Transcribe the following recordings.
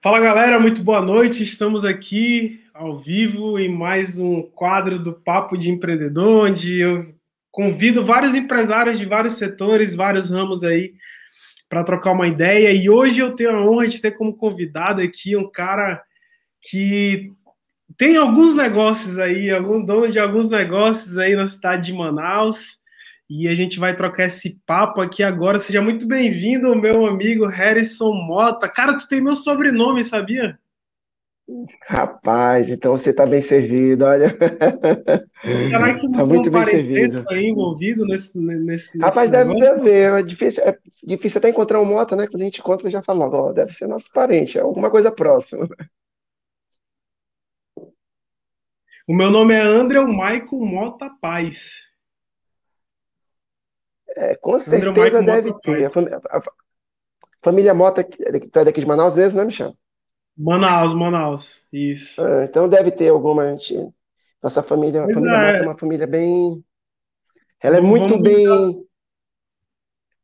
Fala galera, muito boa noite. Estamos aqui ao vivo em mais um quadro do Papo de Empreendedor, onde eu convido vários empresários de vários setores, vários ramos aí para trocar uma ideia. E hoje eu tenho a honra de ter como convidado aqui um cara que tem alguns negócios aí, algum dono de alguns negócios aí na cidade de Manaus. E a gente vai trocar esse papo aqui agora. Seja muito bem-vindo, meu amigo Harrison Mota. Cara, tu tem meu sobrenome, sabia? Rapaz, então você está bem servido, olha. Será que não tá muito bem servido. aí envolvido nesse, nesse, Rapaz, deve, deve É difícil, é difícil até encontrar um Mota, né? Quando a gente encontra, já fala ó, deve ser nosso parente, é alguma coisa próxima. O meu nome é André Michael Mota Paz. É, com certeza deve ter. A família, a família Mota, tu é daqui de Manaus mesmo, né, Michel? Manaus, Manaus, isso. Ah, então deve ter alguma. Nossa família, a família é. Mota é uma família bem. Ela é muito bem.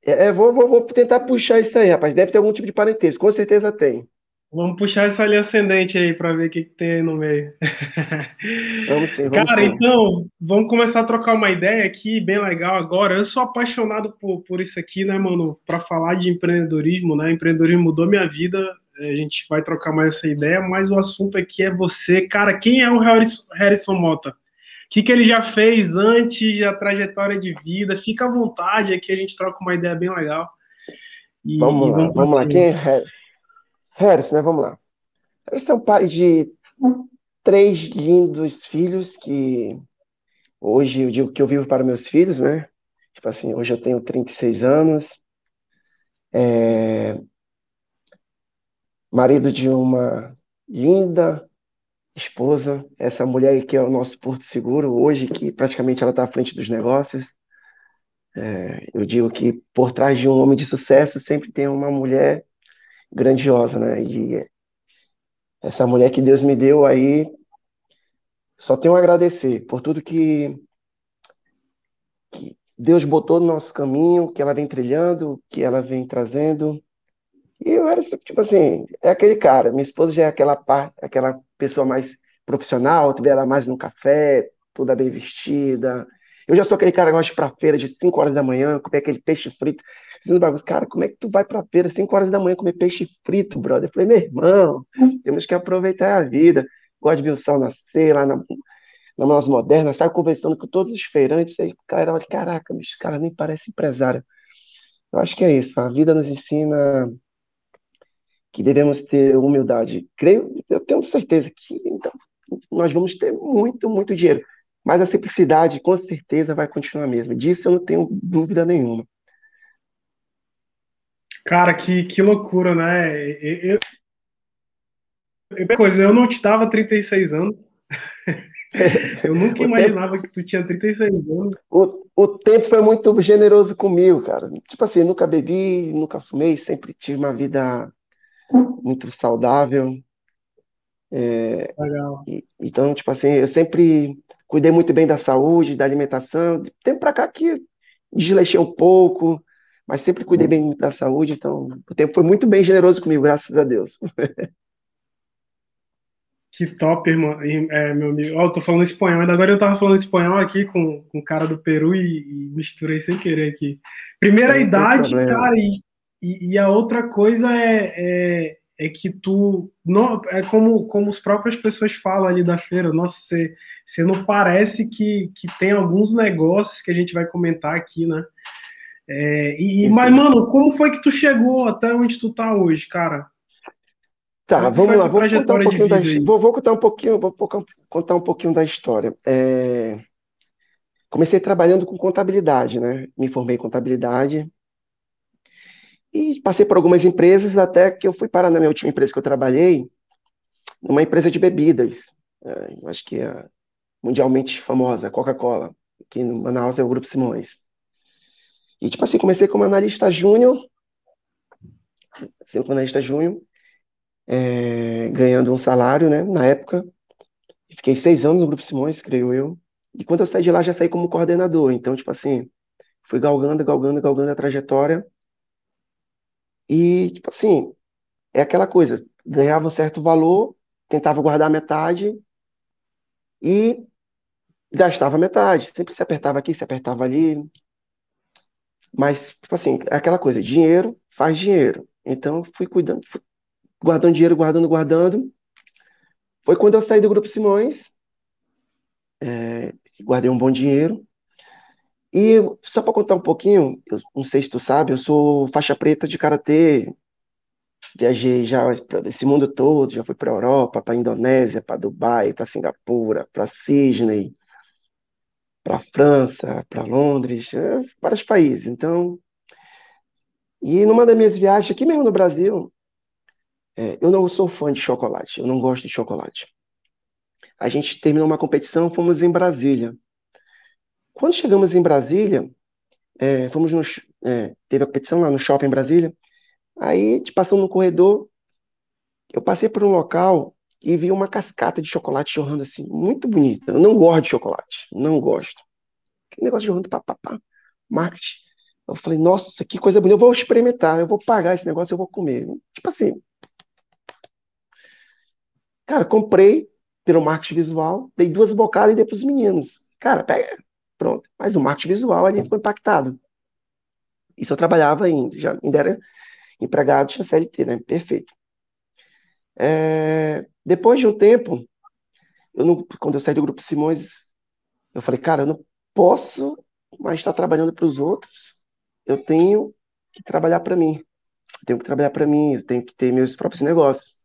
É, é, vou, vou, vou tentar puxar isso aí, rapaz. Deve ter algum tipo de parentesco, com certeza tem. Vamos puxar essa linha ascendente aí para ver o que, que, tem aí no meio. Vamos sim, vamos Cara, sim. então, vamos começar a trocar uma ideia aqui, bem legal agora. Eu sou apaixonado por, por isso aqui, né, mano? Para falar de empreendedorismo, né? Empreendedorismo mudou minha vida. A gente vai trocar mais essa ideia, mas o assunto aqui é você. Cara, quem é o Harrison, Harrison Mota? O que, que ele já fez antes da trajetória de vida? Fica à vontade aqui, a gente troca uma ideia bem legal. E, vamos lá, vamos, vamos lá. Quem é Harris, né? Vamos lá. Harris é um pai de três lindos filhos que hoje eu digo que eu vivo para meus filhos, né? Tipo assim, hoje eu tenho 36 anos. É... Marido de uma linda esposa, essa mulher que é o nosso porto seguro hoje, que praticamente ela está à frente dos negócios. É, eu digo que por trás de um homem de sucesso sempre tem uma mulher grandiosa, né? E essa mulher que Deus me deu aí, só tenho a agradecer por tudo que, que Deus botou no nosso caminho, que ela vem trilhando, que ela vem trazendo. E eu era, tipo assim, é aquele cara. Minha esposa já é aquela parte, aquela pessoa mais profissional, vê ela mais no café, toda bem vestida. Eu já sou aquele cara que gosta de ir pra feira de 5 horas da manhã, comer aquele peixe frito dizendo bagulho, cara, como é que tu vai pra feira 5 horas da manhã comer peixe frito, brother? Eu falei, meu irmão, temos que aproveitar a vida. Gosto de ver o sol nascer lá na, na Manaus Moderna, sai conversando com todos os feirantes, aí o cara olha, caraca, esse cara nem parece empresário. Eu acho que é isso, a vida nos ensina que devemos ter humildade. Creio, eu tenho certeza que então, nós vamos ter muito, muito dinheiro. Mas a simplicidade, com certeza, vai continuar mesmo. Disso eu não tenho dúvida nenhuma. Cara, que, que loucura, né? Eu, eu, coisa, eu não te dava 36 anos. eu nunca imaginava tempo, que tu tinha 36 anos. O, o tempo foi muito generoso comigo, cara. Tipo assim, nunca bebi, nunca fumei, sempre tive uma vida muito saudável. É, Legal. E, então, tipo assim, eu sempre cuidei muito bem da saúde, da alimentação. De tempo pra cá que desleixei um pouco, mas sempre cuidei bem da saúde, então o tempo foi muito bem generoso comigo, graças a Deus. Que top, irmão, é, meu amigo. Ó, eu tô falando espanhol, ainda agora eu tava falando espanhol aqui com, com o cara do Peru e, e misturei sem querer aqui. Primeira idade, cara, e, e, e, a outra coisa é, é, é, que tu. Não, é como, como as próprias pessoas falam ali da feira, nossa, você, você não parece que, que tem alguns negócios que a gente vai comentar aqui, né? É, e, mas, mano, como foi que tu chegou até onde tu tá hoje, cara? Tá, vamos lá, vou contar, um pouquinho da, vou, vou, contar um pouquinho, vou contar um pouquinho da história. É, comecei trabalhando com contabilidade, né? Me formei em contabilidade e passei por algumas empresas até que eu fui parar na minha última empresa que eu trabalhei, numa empresa de bebidas, é, acho que é mundialmente famosa, Coca-Cola, aqui no Manaus é o Grupo Simões. E, tipo assim, comecei como analista júnior, assim, analista júnior, é, ganhando um salário, né, na época. Fiquei seis anos no Grupo Simões, creio eu. E quando eu saí de lá, já saí como coordenador. Então, tipo assim, fui galgando, galgando, galgando a trajetória. E, tipo assim, é aquela coisa, ganhava um certo valor, tentava guardar metade e gastava metade. Sempre se apertava aqui, se apertava ali. Mas, tipo assim, é aquela coisa, dinheiro faz dinheiro. Então, fui cuidando, fui guardando dinheiro, guardando, guardando. Foi quando eu saí do Grupo Simões, é, guardei um bom dinheiro. E só para contar um pouquinho, eu não sei se tu sabe, eu sou faixa preta de karatê. Viajei já para esse mundo todo, já fui para Europa, para Indonésia, para Dubai, para Singapura, para Sydney, para França, para Londres, é, vários países. Então, e numa das minhas viagens aqui mesmo no Brasil, é, eu não sou fã de chocolate, eu não gosto de chocolate. A gente terminou uma competição, fomos em Brasília. Quando chegamos em Brasília, é, fomos no, é, teve a competição lá no shopping em Brasília. Aí, passando no corredor, eu passei por um local e vi uma cascata de chocolate jorrando assim, muito bonita. Eu não gosto de chocolate, não gosto. Que negócio jorrando, papapá, marketing. Eu falei, nossa, que coisa bonita, eu vou experimentar, eu vou pagar esse negócio, eu vou comer. Tipo assim. Cara, comprei pelo marketing visual, dei duas bocadas e dei para os meninos. Cara, pega, pronto. Mas o marketing visual ali ficou impactado. Isso eu trabalhava ainda, já ainda era empregado, tinha CLT, né? Perfeito. É, depois de um tempo, eu não, quando eu saí do Grupo Simões, eu falei, cara, eu não posso mais estar trabalhando para os outros. Eu tenho que trabalhar para mim. Eu tenho que trabalhar para mim, eu tenho que ter meus próprios negócios.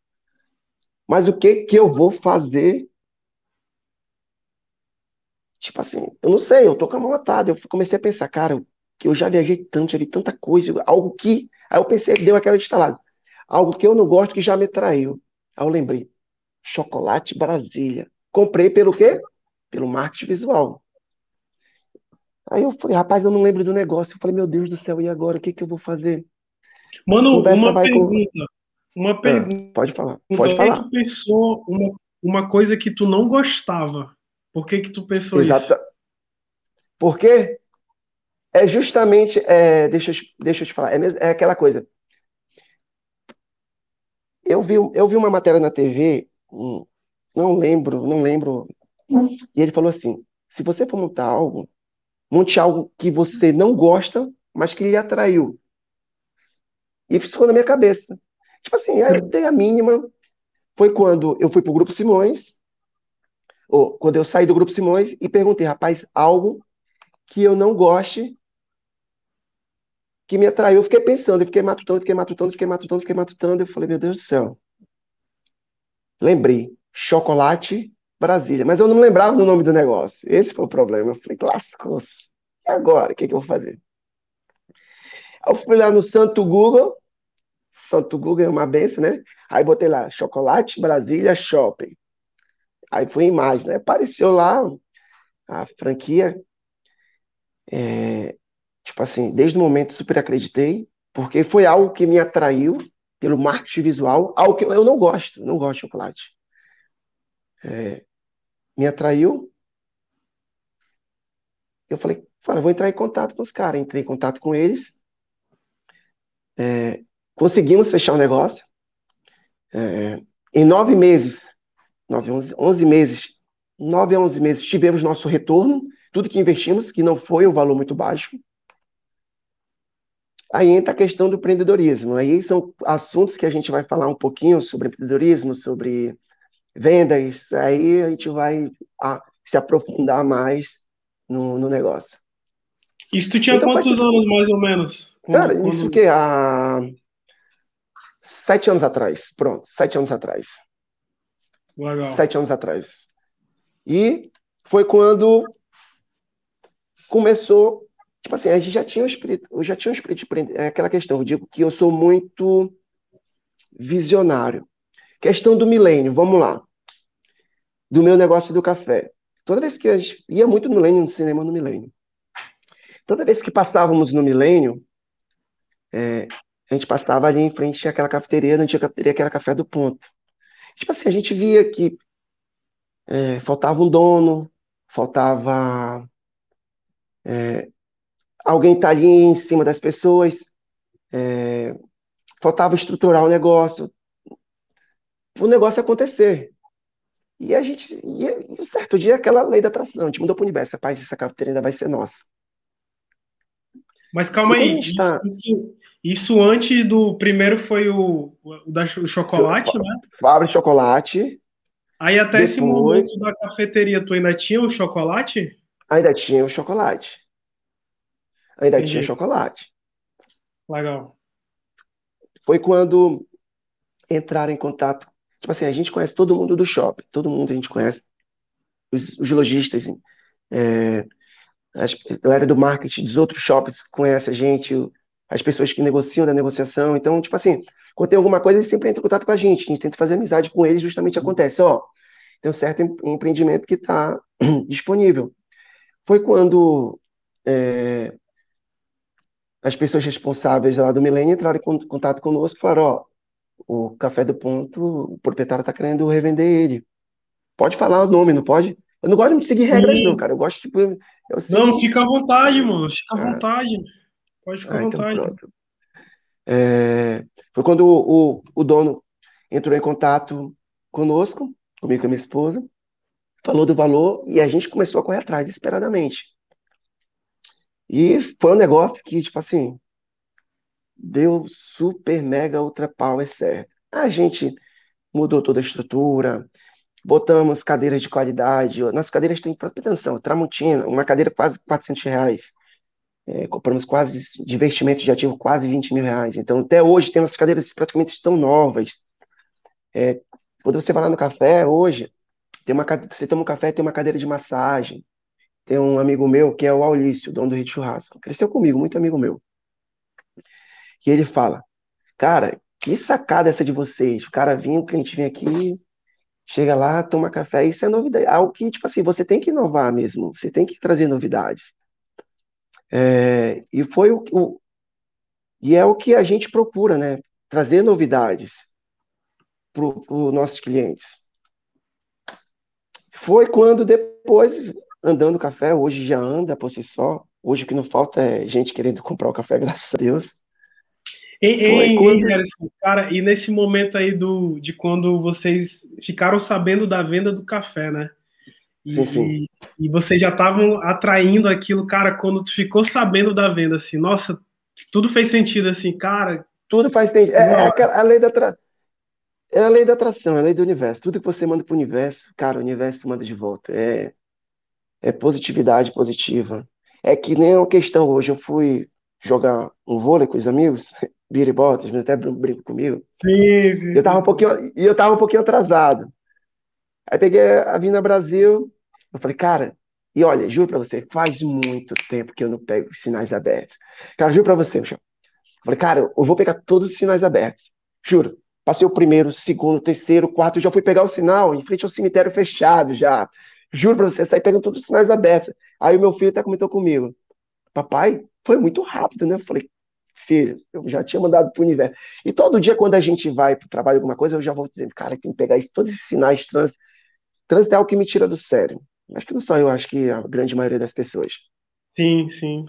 Mas o que que eu vou fazer? Tipo assim, eu não sei, eu tô com a mão atada. Eu comecei a pensar, cara, que eu já viajei tanto, já vi tanta coisa, algo que. Aí eu pensei, deu aquela instalada. Algo que eu não gosto que já me traiu. Aí eu lembrei, Chocolate Brasília. Comprei pelo quê? Pelo marketing visual. Aí eu falei, rapaz, eu não lembro do negócio. Eu falei, meu Deus do céu, e agora? O que, que eu vou fazer? Mano, uma pergunta. Com... Uma ah, pergunta. Ah, pode falar. Pode falar. que tu pensou uma, uma coisa que tu não gostava? Por que que tu pensou isso? Por quê? É justamente, é, deixa, eu, deixa eu te falar, é, é aquela coisa. Eu vi, eu vi uma matéria na TV, hum, não lembro, não lembro, e ele falou assim: se você for montar algo, monte algo que você não gosta, mas que lhe atraiu. E isso ficou na minha cabeça. Tipo assim, a ideia mínima foi quando eu fui pro Grupo Simões, quando eu saí do Grupo Simões e perguntei, rapaz, algo que eu não goste que me atraiu, eu fiquei pensando, eu fiquei matutando, fiquei matutando, fiquei matutando, fiquei matutando, eu falei, meu Deus do céu. Lembrei, chocolate Brasília, mas eu não lembrava do nome do negócio. Esse foi o problema. Eu falei, lascou-se. E agora? O que, que eu vou fazer? Eu fui lá no Santo Google, Santo Google é uma benção, né? Aí botei lá, chocolate Brasília Shopping. Aí foi imagem, né? Apareceu lá a franquia. É, Tipo assim, desde o momento super acreditei, porque foi algo que me atraiu pelo marketing visual, algo que eu não gosto, não gosto de chocolate. É, me atraiu. Eu falei, cara, vou entrar em contato com os caras. Entrei em contato com eles. É, conseguimos fechar o negócio. É, em nove meses, nove, onze, onze meses, nove a onze meses, tivemos nosso retorno. Tudo que investimos, que não foi um valor muito baixo. Aí entra a questão do empreendedorismo. Aí são assuntos que a gente vai falar um pouquinho sobre empreendedorismo, sobre vendas. Aí a gente vai a, se aprofundar mais no, no, negócio. Isso tu tinha então, quantos anos, mais ou menos? Quando, cara, quando... isso que há sete anos atrás. Pronto, sete anos atrás. Legal. Sete anos atrás. E foi quando começou Tipo assim, a gente já tinha um espírito, eu já tinha um espírito de é aquela questão, eu digo que eu sou muito visionário. Questão do milênio, vamos lá. Do meu negócio do café. Toda vez que a gente ia muito no milênio, no cinema no milênio. Toda vez que passávamos no milênio, é, a gente passava ali em frente àquela cafeteria, não tinha cafeteria que era café do ponto. Tipo assim, a gente via que é, faltava um dono, faltava é, alguém estaria tá ali em cima das pessoas, é, faltava estruturar o negócio, o negócio acontecer. E a gente, e, e um certo dia, aquela lei da atração, a gente mudou para o universo, rapaz, essa cafeteria ainda vai ser nossa. Mas calma aí, tá... isso, isso, antes do primeiro foi o, o da o chocolate, né? Fábrica de chocolate. Aí até Depois... esse momento da cafeteria, tu ainda tinha o chocolate? Ainda tinha o chocolate. Ainda Entendi. tinha chocolate. Legal. Foi quando entraram em contato. Tipo assim, a gente conhece todo mundo do shopping, todo mundo a gente conhece. Os, os lojistas, é, a galera do marketing dos outros shoppings conhece a gente, as pessoas que negociam da negociação. Então, tipo assim, quando tem alguma coisa, eles sempre entram em contato com a gente. A gente tenta fazer amizade com eles, justamente acontece, ó, tem um certo empreendimento que está disponível. Foi quando é, as pessoas responsáveis lá do Milênio entraram em contato conosco e falaram, ó, o Café do Ponto, o proprietário está querendo revender ele. Pode falar o nome, não pode? Eu não gosto de seguir regras, Sim. não, cara. Eu gosto, tipo. Eu Não, fica à vontade, mano. Fica à é. vontade. Pode ficar ah, à então vontade. Então é... Foi quando o, o, o, dono entrou em contato conosco, comigo e com a minha esposa, falou do valor e a gente começou a correr atrás desesperadamente. E foi um negócio que, tipo assim, deu super mega ultra power certo. A gente mudou toda a estrutura, botamos cadeiras de qualidade. Nossas cadeiras têm, presta atenção, Tramontina, uma cadeira quase 400 reais. É, compramos quase de investimento de ativo quase 20 mil reais. Então, até hoje, tem nossas cadeiras praticamente estão novas. É, quando você vai lá no café, hoje, tem uma, você toma um café, tem uma cadeira de massagem. Tem um amigo meu que é o Aulício, dono do Rio de Churrasco. Cresceu comigo, muito amigo meu. E ele fala, cara, que sacada essa de vocês. O cara vinha, o cliente vinha aqui, chega lá, toma café, isso é novidade. Algo que, tipo assim, você tem que inovar mesmo, você tem que trazer novidades. É, e foi o, o, e é o que a gente procura, né? Trazer novidades para os nossos clientes. Foi quando depois, andando café, hoje já anda por si só. Hoje o que não falta é gente querendo comprar o café, graças a Deus. Ei, quando... cara, e nesse momento aí do, de quando vocês ficaram sabendo da venda do café, né? E, sim, sim. E vocês já estavam atraindo aquilo, cara, quando tu ficou sabendo da venda, assim, nossa, tudo fez sentido, assim, cara. Tudo faz sentido. É, é a lei da tra... é a lei da atração, é a lei do universo. Tudo que você manda para o universo, cara, o universo manda de volta. É, é positividade positiva. É que nem uma questão hoje. Eu fui jogar um vôlei com os amigos, Biri Bottas, mas até brinco comigo. Sim, sim. Eu tava um pouquinho, e eu tava um pouquinho atrasado. Aí peguei a Vinda Brasil, eu falei, cara, e olha, juro pra você, faz muito tempo que eu não pego sinais abertos. Cara, juro pra você, Michel. Eu falei, cara, eu vou pegar todos os sinais abertos. Juro. Passei o primeiro, o segundo, o terceiro, o quarto, já fui pegar o sinal em frente ao cemitério fechado já. Juro pra você, saí pegando todos os sinais abertos. Aí o meu filho até comentou comigo. Papai, foi muito rápido, né? Eu falei, filho, eu já tinha mandado para o universo. E todo dia, quando a gente vai para o trabalho, alguma coisa, eu já vou dizendo, cara, tem que pegar todos esses sinais de trânsito. É algo que me tira do sério. Acho que não só eu, acho que a grande maioria das pessoas. Sim, sim.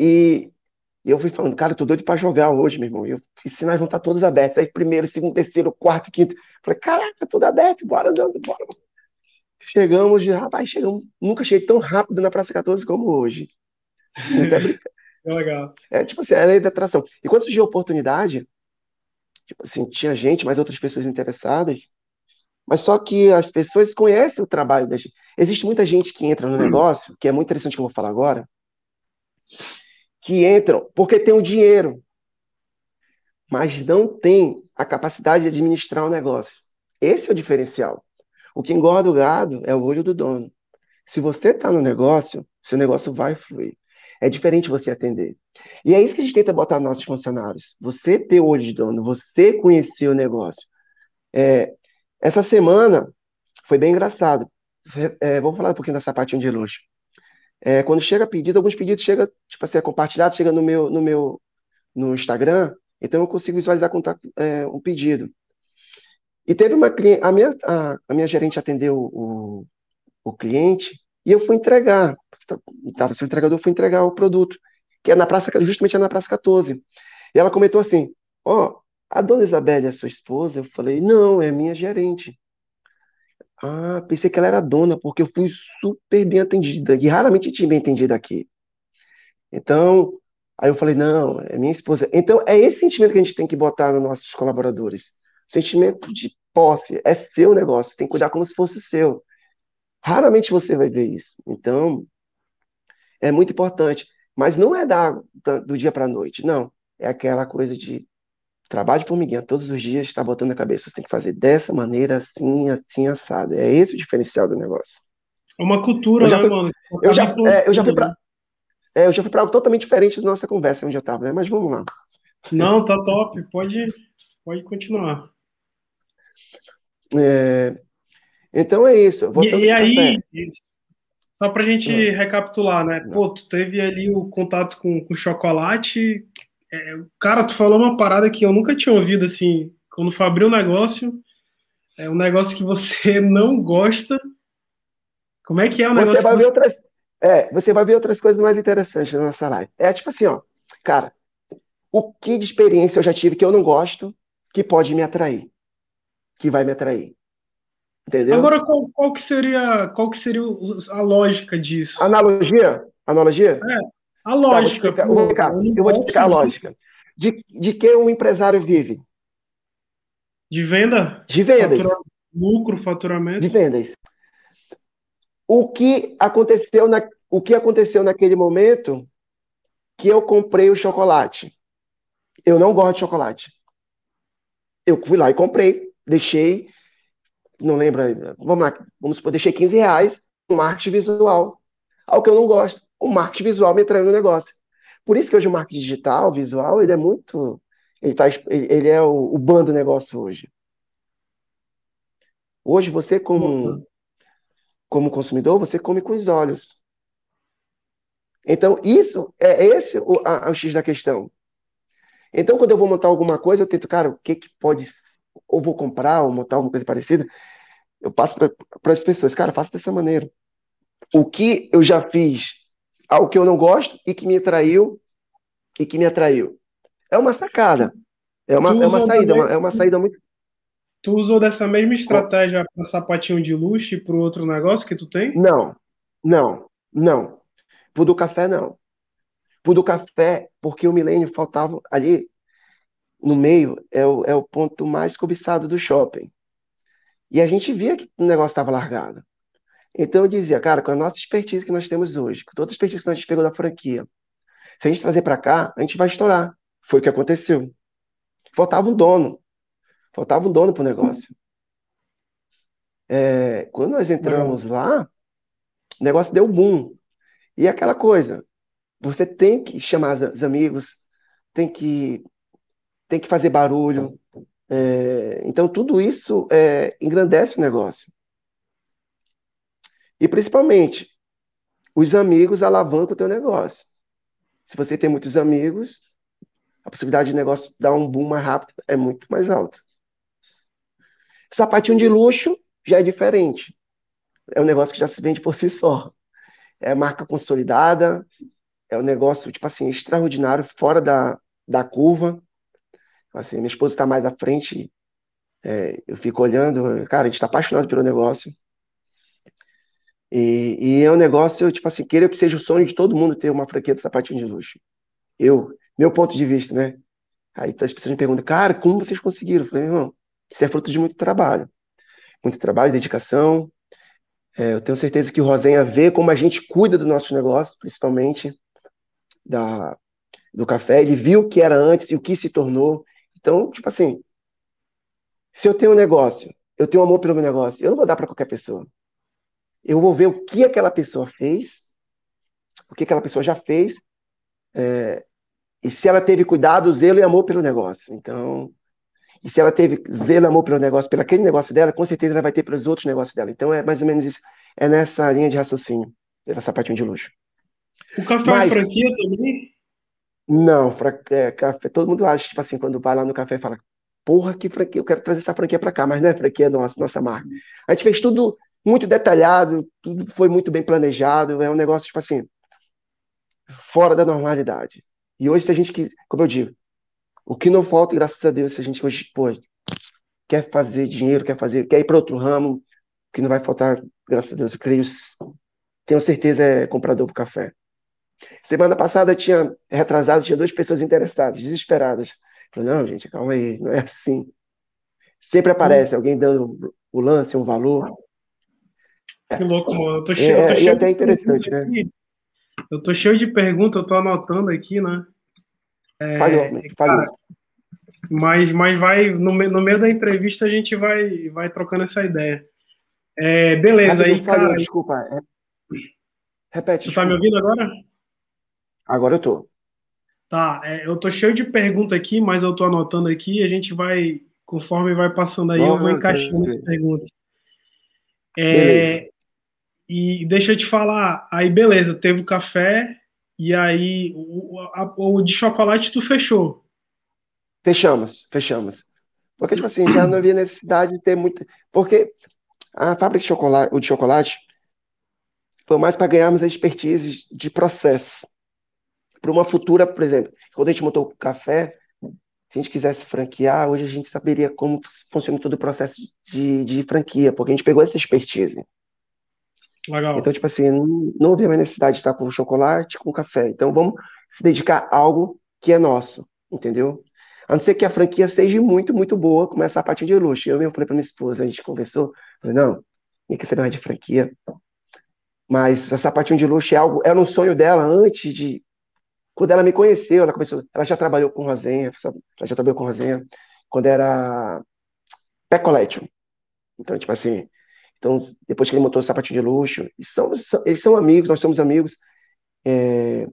E, e eu fui falando, cara, eu tô doido para jogar hoje, meu irmão. E os sinais vão estar todos abertos. Aí, primeiro, segundo, terceiro, quarto, quinto. Falei, caraca, tudo aberto, bora andando, bora. Chegamos, rapaz, chegamos. Nunca cheguei tão rápido na Praça 14 como hoje. Não tá. É legal. É tipo assim, é a lei da atração. E quando surgiu a oportunidade, tipo assim, tinha gente, mais outras pessoas interessadas, mas só que as pessoas conhecem o trabalho da gente. Existe muita gente que entra no negócio, que é muito interessante que eu vou falar agora, que entram porque tem o dinheiro, mas não tem a capacidade de administrar o negócio. Esse é o diferencial. O que engorda o gado é o olho do dono. Se você está no negócio, seu negócio vai fluir. É diferente você atender. E é isso que a gente tenta botar nos nossos funcionários. Você ter o olho de dono, você conhecer o negócio. É, essa semana foi bem engraçado. É, vamos falar um pouquinho dessa parte de luxo. É, quando chega pedido, alguns pedidos chegam, tipo assim, é compartilhado, chega no meu, no meu no Instagram, então eu consigo visualizar contar é, um pedido. E teve uma cliente, a minha, a, a minha gerente atendeu o, o cliente e eu fui entregar estava seu entregador, foi entregar o produto, que é na praça, justamente é na praça 14. E ela comentou assim: ó, oh, a dona Isabelle é sua esposa? Eu falei, não, é minha gerente. Ah, pensei que ela era dona, porque eu fui super bem atendida, e raramente tinha bem atendido aqui. Então, aí eu falei, não, é minha esposa. Então, é esse sentimento que a gente tem que botar nos nossos colaboradores. Sentimento de posse, é seu negócio, tem que cuidar como se fosse seu. Raramente você vai ver isso. Então, é muito importante. Mas não é da, do dia para a noite, não. É aquela coisa de trabalho de formiguinha, todos os dias está botando na cabeça. Você tem que fazer dessa maneira, assim, assim, assado. É esse o diferencial do negócio. É uma cultura, né, fui, mano? Eu já, é, eu já fui para é, eu já fui para algo totalmente diferente da nossa conversa onde eu estava, né? Mas vamos lá. Não, tá top. Pode, pode continuar. É, então é isso. E, e aí, só para a gente recapitular, né? Pô, tu teve ali o contato com, com chocolate. É, cara, tu falou uma parada que eu nunca tinha ouvido assim. Quando foi abrir um negócio, é um negócio que você não gosta. Como é que é o negócio? Você vai ver você... outras, é, você vai ver outras coisas mais interessantes na nossa live. É tipo assim, ó, cara, o que de experiência eu já tive que eu não gosto, que pode me atrair, que vai me atrair. Entendeu? Agora, qual, qual, que seria, qual que seria a lógica disso? Analogia? Analogia? É, a lógica. Tá, vou explicar, eu, eu vou te explicar a lógica. De, de que um empresário vive? De venda? De vendas. Fatura, lucro, faturamento. De vendas. O que aconteceu na, o que aconteceu naquele momento que eu comprei o chocolate? Eu não gosto de chocolate. Eu fui lá e comprei, deixei não lembro, vamos lá, vamos supor, deixei 15 reais no marketing visual. Algo que eu não gosto, o marketing visual me traiu no negócio. Por isso que hoje o marketing digital, visual, ele é muito, ele, tá, ele é o, o bando do negócio hoje. Hoje você como, como consumidor, você come com os olhos. Então, isso é esse o, a, o X da questão. Então, quando eu vou montar alguma coisa, eu tento, cara, o que, que pode ou vou comprar, ou montar alguma coisa parecida, eu passo para as pessoas, cara, faça dessa maneira. O que eu já fiz, algo que eu não gosto e que me atraiu, e que me atraiu. É uma sacada. É uma, é uma saída, também, é uma saída muito. Tu usou dessa mesma estratégia para sapatinho de luxo e para outro negócio que tu tem? Não, não, não. Pro do café, não. Pro do café, porque o milênio faltava ali, no meio é o, é o ponto mais cobiçado do shopping. E a gente via que o negócio estava largado. Então eu dizia, cara, com a nossa expertise que nós temos hoje, com toda a expertise que gente pegou da franquia, se a gente trazer para cá, a gente vai estourar. Foi o que aconteceu. Faltava um dono. Faltava um dono para o negócio. É, quando nós entramos lá, o negócio deu boom. E aquela coisa, você tem que chamar os amigos, tem que tem que fazer barulho. É, então, tudo isso é, engrandece o negócio. E, principalmente, os amigos alavancam o teu negócio. Se você tem muitos amigos, a possibilidade de negócio dar um boom mais rápido é muito mais alta. Sapatinho de luxo já é diferente. É um negócio que já se vende por si só. É marca consolidada, é um negócio, tipo assim, extraordinário, fora da, da curva. Assim, minha esposa está mais à frente, é, eu fico olhando, cara, a gente está apaixonado pelo negócio. E, e, é um negócio, tipo assim, queira que seja o sonho de todo mundo ter uma franquia de sapatinho de luxo. Eu, meu ponto de vista, né? Aí as pessoas me perguntam, cara, como vocês conseguiram? Eu falei, irmão, isso é fruto de muito trabalho. Muito trabalho, dedicação. É, eu tenho certeza que o Rosenha vê como a gente cuida do nosso negócio, principalmente da, do café. Ele viu o que era antes e o que se tornou. Então, tipo assim, se eu tenho um negócio, eu tenho amor pelo meu negócio, eu não vou dar para qualquer pessoa. Eu vou ver o que aquela pessoa fez, o que aquela pessoa já fez, é, e se ela teve cuidado, zelo e amor pelo negócio. Então, e se ela teve zelo e amor pelo negócio, pelo aquele negócio dela, com certeza ela vai ter pelos outros negócios dela. Então, é mais ou menos isso. É nessa linha de raciocínio, essa parte de luxo. O café é Mas, é franquia também? Não, é, café, todo mundo acha, tipo assim, quando vai lá no café e fala, porra, que franquia, eu quero trazer essa franquia para cá, mas não é franquia nossa, nossa marca. A gente fez tudo muito detalhado, tudo foi muito bem planejado, é um negócio, tipo assim, fora da normalidade. E hoje, se a gente, como eu digo, O que não falta, graças a Deus, se a gente hoje, pô, quer fazer dinheiro, quer fazer, quer ir para outro ramo, o que não vai faltar, graças a Deus, eu creio, tenho certeza é comprador pro café. Semana passada tinha, retrasado, tinha duas pessoas interessadas, desesperadas. Falei, não, gente, calma aí, não é assim. Sempre aparece alguém dando o lance, um valor. Que louco, mano. Eu tô cheio, é, eu tô cheio até interessante, né? Eu tô cheio de perguntas, eu tô anotando aqui, né? É, falhou, mas, mas vai, no, no meio da entrevista a gente vai, vai trocando essa ideia. É, beleza, aí, falhou, cara. Desculpa. É... Repete. Tu desculpa. tá me ouvindo agora? Agora eu tô. Tá, é, eu tô cheio de perguntas aqui, mas eu tô anotando aqui a gente vai, conforme vai passando aí, eu vou encaixando as perguntas. É, e deixa eu te falar, aí beleza, teve o café, e aí o, o de chocolate tu fechou. Fechamos, fechamos. Porque, tipo assim, já não havia necessidade de ter muita. Porque a fábrica de chocolate, o de chocolate, foi mais para ganharmos a expertise de processo para uma futura, por exemplo, quando a gente montou o café, se a gente quisesse franquear, hoje a gente saberia como funciona todo o processo de, de franquia, porque a gente pegou essa expertise. Legal. Então, tipo assim, não, não havia mais necessidade de estar com chocolate, com café. Então, vamos se dedicar a algo que é nosso, entendeu? A não ser que a franquia seja muito, muito boa, começar a partir de luxo. Eu mesmo falei para minha esposa, a gente conversou, falei, não, tem que ser mais de franquia. Mas essa parte de luxo é algo, era um sonho dela antes de quando ela me conheceu, ela começou, ela já trabalhou com Rosenha, ela já trabalhou com Rosenha quando era Pé Collection. Então, tipo assim, então, depois que ele montou o sapatinho de luxo, eles são, eles são amigos, nós somos amigos. É...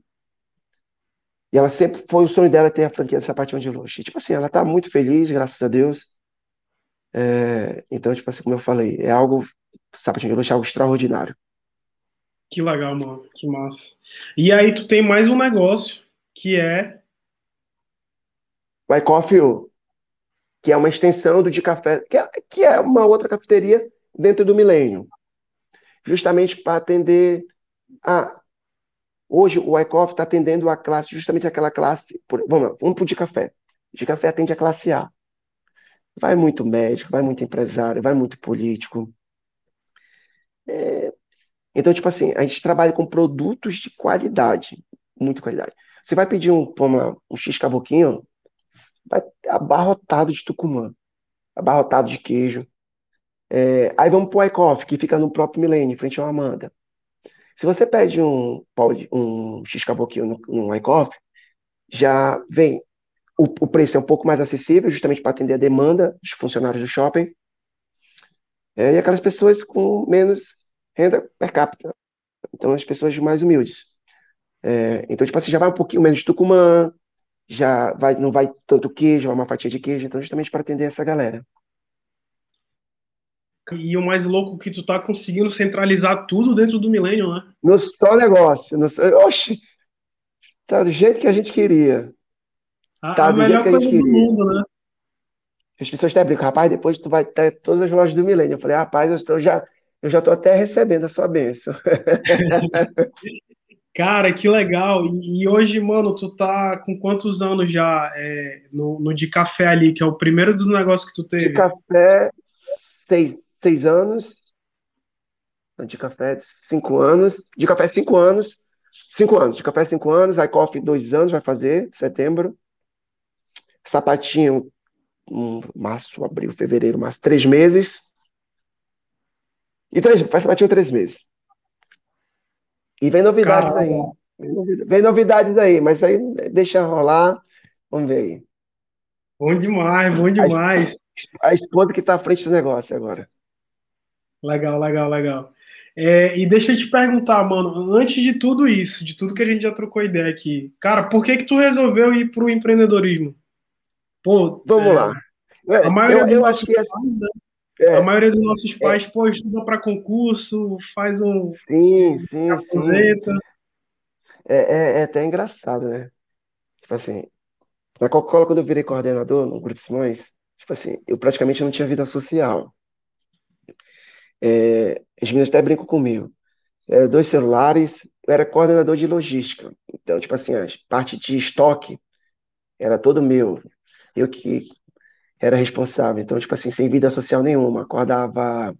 E ela sempre foi o sonho dela ter a franquia de sapatinho de luxo. E, tipo assim, ela tá muito feliz, graças a Deus. É... Então, tipo assim, como eu falei, é algo, sapatinho de luxo é algo extraordinário. Que legal, mano. Que massa. E aí tu tem mais um negócio que é. O Coffee, que é uma extensão do de café, que é, que é uma outra cafeteria dentro do milênio. Justamente para atender a. Hoje o iCoffee está atendendo a classe, justamente aquela classe. Vamos vamos para o de café. De café atende a classe A. Vai muito médico, vai muito empresário, vai muito político. É, então, tipo assim, a gente trabalha com produtos de qualidade, muita qualidade. Você vai pedir um, uma, um X cavoquinho, vai abarrotado de tucumã, abarrotado de queijo. É, aí vamos pro iCoffee, que fica no próprio Milênio, frente ao Amanda. Se você pede um, um X cavoquinho no, no iCoffee, já vem, o, o preço é um pouco mais acessível, justamente para atender a demanda dos funcionários do shopping. É, e aquelas pessoas com menos renda per capita. Então, as pessoas mais humildes. É, então, tipo assim, já vai um pouquinho menos de Tucumã, já vai, não vai tanto queijo, vai uma fatia de queijo, então justamente para atender essa galera. E o mais louco que tu tá conseguindo centralizar tudo dentro do Millennium, né? No só negócio. No, oxe, tá do jeito que a gente queria. A, tá a do jeito que a gente queria. Mundo, né? As pessoas até brincam, rapaz, depois tu vai ter todas as lojas do Milênio. Eu falei, rapaz, eu já eu já estou até recebendo a sua bênção. Cara, que legal. E, e, hoje, mano, tu tá com quantos anos já é, no, no, de café ali, que é o primeiro dos negócios que tu teve? De café, seis, seis anos. De café, cinco anos. De café, cinco anos. Cinco anos. De café, cinco anos. iCoffee, dois anos, vai fazer, setembro. Sapatinho, um, março, abril, fevereiro, março, três meses. E três, faz batinho três meses. E vem novidades Caramba. aí. Vem novidades aí, mas aí deixa rolar. Vamos ver aí. Bom demais, bom demais. A, a esposa que está à frente do negócio agora. Legal, legal, legal. É, e deixa eu te perguntar, mano, antes de tudo isso, de tudo que a gente já trocou ideia aqui, cara, por que que tu resolveu ir para o empreendedorismo? Pô, Vamos é, lá. A maioria eu, eu acho que essa... né? É. A maioria dos nossos é. pais, é. pô, estuda para concurso, faz um. Sim, sim. Aposenta. É, é, é, até engraçado, né? Tipo assim, na Coca-Cola, quando eu virei coordenador no Grupo Simões, tipo assim, eu praticamente não tinha vida social. É, as meninas até brincam comigo. Era dois celulares, eu era coordenador de logística. Então, tipo assim, a parte de estoque era todo meu. eu que era responsável. Então, tipo assim, sem vida social nenhuma. Acordava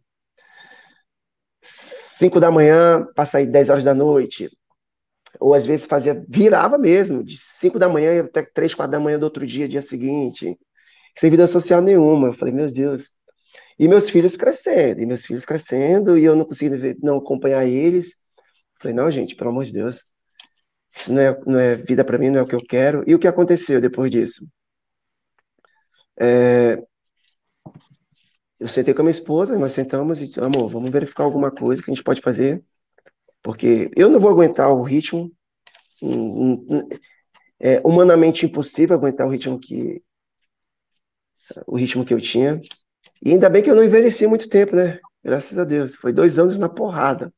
5 da manhã, passar 10 horas da noite. Ou às vezes fazia, virava mesmo, de 5 da manhã até 3, 4 da manhã do outro dia, dia seguinte. Sem vida social nenhuma. Eu falei, meu Deus. E meus filhos crescendo, e meus filhos crescendo, e eu não conseguia não acompanhar eles. Falei, não, gente, pelo amor de Deus. Isso não é, não é vida para mim, não é o que eu quero. E o que aconteceu depois disso? É, eu sentei com a minha esposa, nós sentamos e, amor, vamos verificar alguma coisa que a gente pode fazer, porque eu não vou aguentar o ritmo, é humanamente impossível aguentar o ritmo que o ritmo que eu tinha. E ainda bem que eu não envelheci muito tempo, né? Graças a Deus. Foi dois anos na porrada.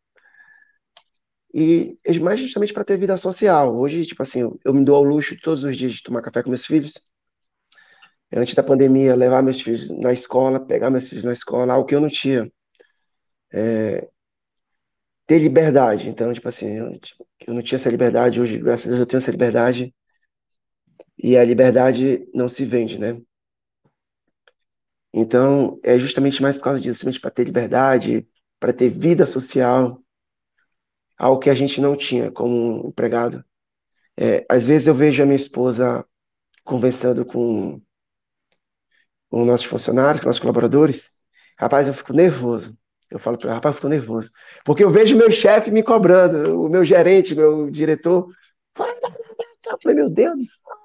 E mais justamente para ter vida social. Hoje, tipo assim, eu me dou ao luxo todos os dias de tomar café com meus filhos, antes da pandemia, levar meus filhos na escola, pegar meus filhos na escola, algo que eu não tinha. É, ter liberdade. Então, tipo assim, eu, eu, não tinha essa liberdade, hoje, graças a Deus, eu tenho essa liberdade. E a liberdade não se vende, né? Então, é justamente mais por causa disso, justamente para ter liberdade, para ter vida social, algo que a gente não tinha como empregado. É, às vezes eu vejo a minha esposa conversando com com nossos funcionários, com nossos colaboradores, rapaz, eu fico nervoso. Eu falo para rapaz, eu fico nervoso. Porque eu vejo meu chefe me cobrando, o meu gerente, meu diretor. Eu falei, meu Deus do céu.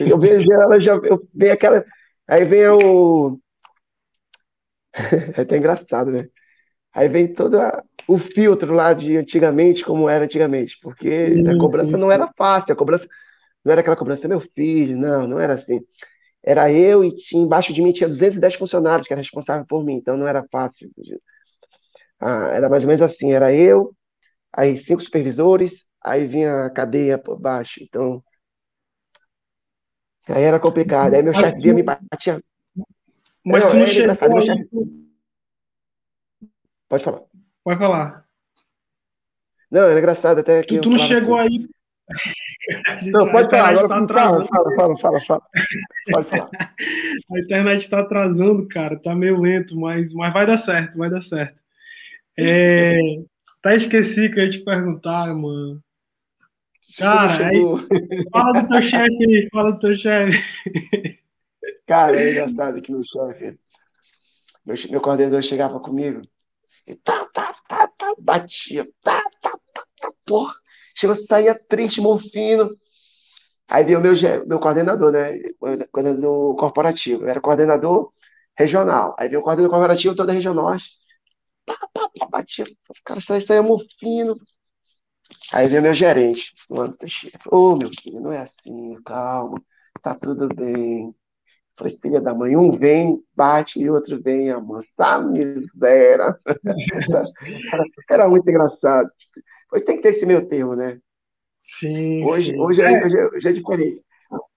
Eu vejo ela, já, eu vejo aquela. Aí vem o. É até engraçado, né? Aí vem todo o filtro lá de antigamente, como era antigamente. Porque sim, a cobrança sim, não sim. era fácil, a cobrança não era aquela cobrança, meu filho, não, não era assim era eu e tinha, embaixo de mim tinha 210 funcionários que eram responsáveis por mim, então não era fácil. Ah, era mais ou menos assim, era eu, aí cinco supervisores, aí vinha a cadeia por baixo, então aí era complicado, aí meu chefe via me batia. Mas tu não chegou aí... chefe... Pode falar. Pode falar. Não, é engraçado até que... Tu, tu não chegou assim. aí não, pode falar, agora tá atrasando. Fala, fala, fala, fala, Pode falar. A internet está atrasando, cara, tá meio lento, mas, mas vai dar certo, vai dar certo. É, tá esqueci que eu ia te perguntar, mano. Cara, aí, fala do teu chefe aí, fala do teu chefe. Cara, é engraçado que meu chefe, meu, meu coordenador chegava comigo e tá, tá, tá, tá, batia, tá, tá, tá, tá, porra Chegou, saía triste, morfino. Aí veio o meu, meu coordenador, né? Coordenador corporativo. Eu era coordenador regional. Aí veio o coordenador corporativo toda a região norte. Pá, pá, pá, batia. O cara saía, saía morfino. Aí veio meu gerente, o Anderson Teixeira. Ô, oh, meu filho, não é assim, calma, tá tudo bem. Falei, filha da mãe, um vem, bate e outro vem, amor. Tá miséria. Era, era muito engraçado. Hoje tem que ter esse meio termo, né? Sim. Hoje, sim. Hoje, é, hoje, é, hoje é diferente.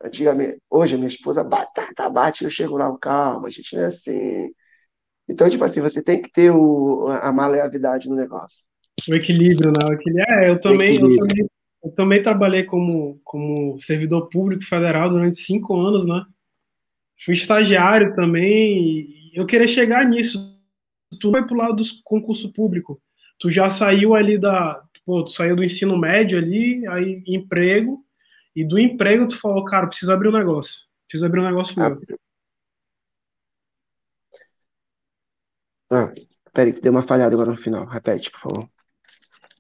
Antigamente, hoje a minha esposa bate, tá, tá, bate, eu chego lá, calma, a gente não é assim. Então, tipo assim, você tem que ter o, a maleabilidade no negócio. O equilíbrio, né? O equilíbrio. É, eu também, eu também, eu também trabalhei como, como servidor público federal durante cinco anos, né? Fui estagiário também. eu queria chegar nisso. Tu foi pro lado do concurso público. Tu já saiu ali da, pô, tu saiu do ensino médio ali, aí emprego, e do emprego tu falou, cara, preciso abrir um negócio. Preciso abrir um negócio meu. Ah, peraí, deu uma falhada agora no final. Repete, por favor.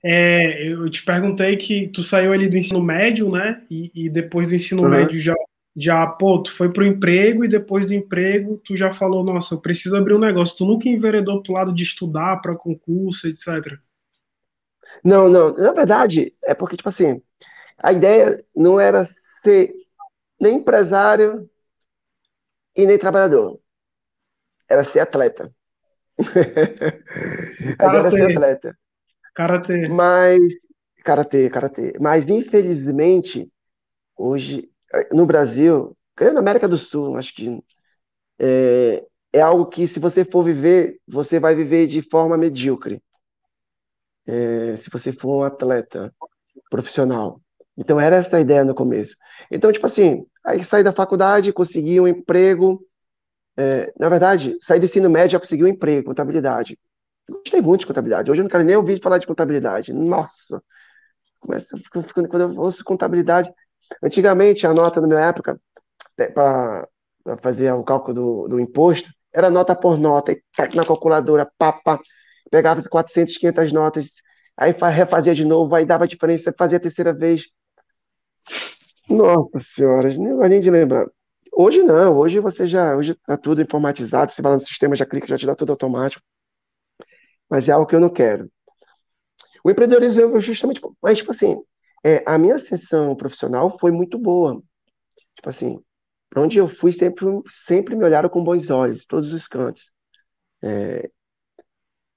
É, eu te perguntei que tu saiu ali do ensino médio, né? E, e depois do ensino uhum. médio já, já, pô, tu foi pro emprego e depois do emprego tu já falou, nossa, eu preciso abrir um negócio. Tu nunca enveredou pro lado de estudar para concurso, etc. Não, não. Na verdade, é porque, tipo assim, a ideia não era ser nem empresário e nem trabalhador. Era ser atleta. era ser atleta. Karatê. Mas. Karatê, karatê. Mas, infelizmente, hoje, no Brasil, na América do Sul, acho que é, é algo que, se você for viver, você vai viver de forma medíocre é, se você for um atleta profissional. Então, era essa a ideia no começo. Então, tipo assim, Aí saí da faculdade, consegui um emprego. É, na verdade, saí do ensino médio, já consegui um emprego, contabilidade. Gostei muito de contabilidade. Hoje eu não quero nem ouvir falar de contabilidade. Nossa! Começa, quando eu ouço contabilidade. Antigamente, a nota na minha época, para fazer o cálculo do, do imposto, era nota por nota, e na calculadora, papa, pegava 400, 500 notas, aí refazia de novo, aí dava diferença, fazia a terceira vez. Nossa senhora, nem nem de lembrar. Hoje não, hoje você já, hoje tá tudo informatizado, você vai no sistema, já clica, já te dá tudo automático. Mas é algo que eu não quero. O empreendedorismo é justamente, mas tipo assim, é, a minha ascensão profissional foi muito boa. Tipo assim, para onde eu fui, sempre, sempre me olharam com bons olhos, todos os cantos. É,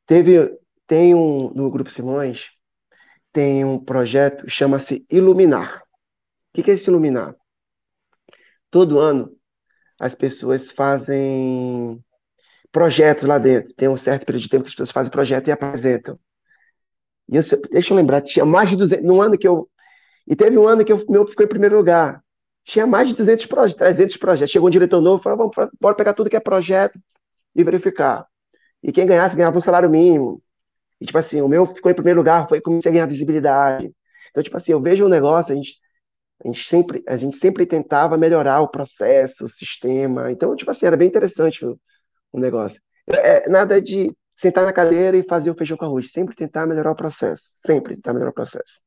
teve, tem um, no Grupo Simões, tem um projeto, chama-se Iluminar. O que é esse Iluminar? Todo ano, as pessoas fazem projetos lá dentro. Tem um certo período de tempo que as pessoas fazem projeto e apresentam. E eu, deixa eu lembrar, tinha mais de 200, no ano que eu, e teve um ano que o meu ficou em primeiro lugar tinha mais de 200 projetos, 300 projetos. Chegou um diretor novo, falou, vamos, bora pegar tudo que é projeto e verificar. E quem ganhasse, ganhava um salário mínimo. E, tipo assim, o meu ficou em primeiro lugar, foi comecei a ganhar visibilidade. Então, tipo assim, eu vejo um negócio, a gente, a gente, sempre, a gente sempre tentava melhorar o processo, o sistema. Então, tipo assim, era bem interessante o, negócio. É, nada de sentar na cadeira e fazer o feijão com arroz. Sempre tentar melhorar o processo. Sempre tentar melhorar o processo.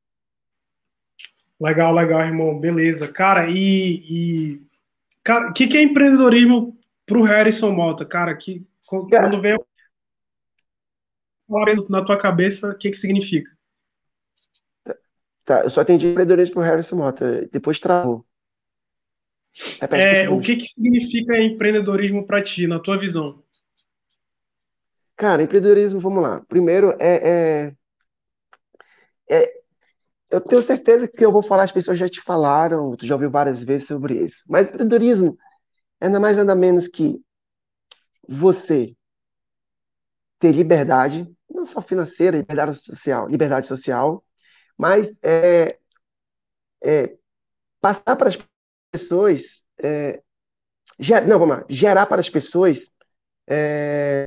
Legal, legal, irmão. Beleza. Cara, e. e cara, o que, que é empreendedorismo pro Harrison Malta? Cara, que, quando vem na tua cabeça, o que, que significa? Tá, eu só entendi empreendedorismo pro Harrison Malta, depois travou. É, o que, que significa empreendedorismo para ti, na tua visão? Cara, empreendedorismo, vamos lá. Primeiro, é, é, é eu tenho certeza que eu vou falar, as pessoas já te falaram, tu já ouviu várias vezes sobre isso. Mas empreendedorismo é nada mais nada menos que você ter liberdade, não só financeira, liberdade social, liberdade social, mas é, é passar para as pessoas, é, ger, não, vamos lá, gerar para as pessoas, é,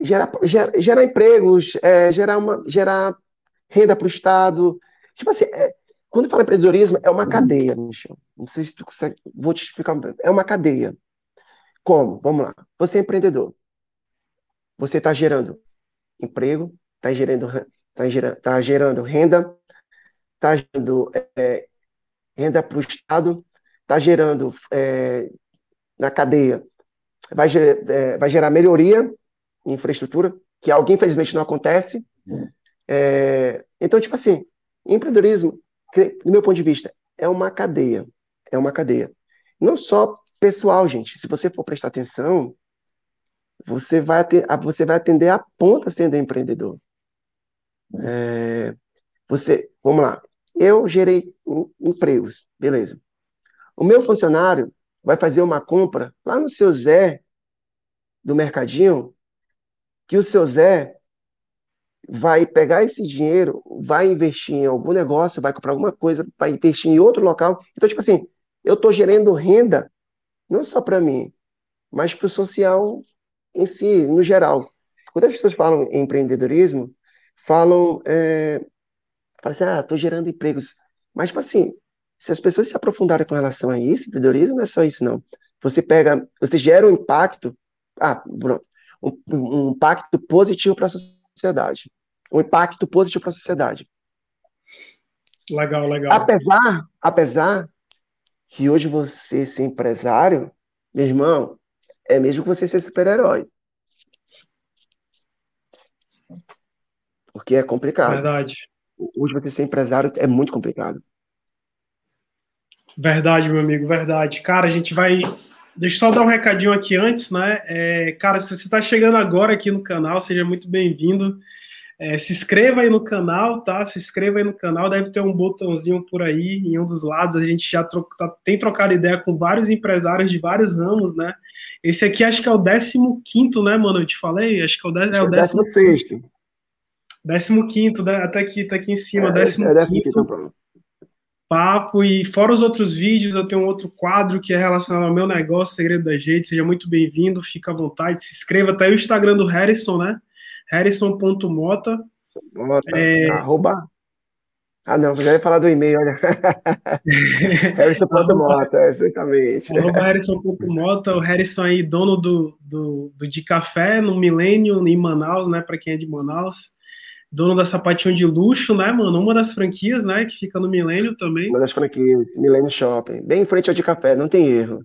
gerar, gerar, gerar empregos, é, gerar, uma, gerar renda para o Estado. Tipo assim, é, quando fala empreendedorismo, é uma cadeia, Michel. Não sei se tu consegue. Vou te explicar. É uma cadeia. Como? Vamos lá. Você é empreendedor. Você está gerando emprego, está gerando, tá gerando, tá gerando renda, está gerando é, renda para o Estado, está gerando é, na cadeia, vai, é, vai gerar melhoria em infraestrutura, que é algo infelizmente não acontece. É, então, tipo assim, empreendedorismo, do meu ponto de vista, é uma cadeia. É uma cadeia. Não só pessoal, gente. Se você for prestar atenção, você vai, você vai atender a ponta sendo empreendedor. É, você, vamos lá. Eu gerei empregos, beleza. O meu funcionário vai fazer uma compra lá no seu Zé do mercadinho, que o seu Zé vai pegar esse dinheiro, vai investir em algum negócio, vai comprar alguma coisa, vai investir em outro local. Então, tipo assim, eu estou gerando renda não só para mim, mas para o social em si, no geral. Quando as pessoas falam em empreendedorismo, falam, é, falam assim, ah, estou gerando empregos. Mas, tipo assim, se as pessoas se aprofundarem com relação a isso, empreendedorismo não é só isso, não. Você pega, você gera um impacto, ah, um, um impacto positivo para a sociedade um impacto positivo para a sociedade. Legal, legal. Apesar, apesar que hoje você ser empresário, meu irmão, é mesmo que você ser super-herói. Porque é complicado. Verdade. Hoje você ser empresário é muito complicado. Verdade, meu amigo, verdade. Cara, a gente vai. Deixa eu só dar um recadinho aqui antes, né? É, cara, se você está chegando agora aqui no canal, seja muito bem-vindo. É, se inscreva aí no canal, tá? Se inscreva aí no canal, deve ter um botãozinho por aí em um dos lados. A gente já troca, tá, tem trocado ideia com vários empresários de vários ramos, né? Esse aqui acho que é o 15, né, mano? Eu te falei? Acho que é o, dez, é o 16. 15, né? até aqui, tá aqui em cima, é, 15. É, é papo. E fora os outros vídeos, eu tenho um outro quadro que é relacionado ao meu negócio, Segredo das Redes. Seja muito bem-vindo, fica à vontade, se inscreva. Tá aí o Instagram do Harrison, né? Harrison.mota. Mota, é... arroba. Ah, não, já ia falar do e-mail, olha. Harrison.mota, exatamente. Arroba Harrison.mota, o Harrison aí, dono do, do, do de café no Milênio, em Manaus, né? Para quem é de Manaus dono da sapatinho de luxo, né, mano? Uma das franquias, né, que fica no Milênio também. Uma das franquias, Milênio Shopping. Bem em frente ao de café, não tem erro.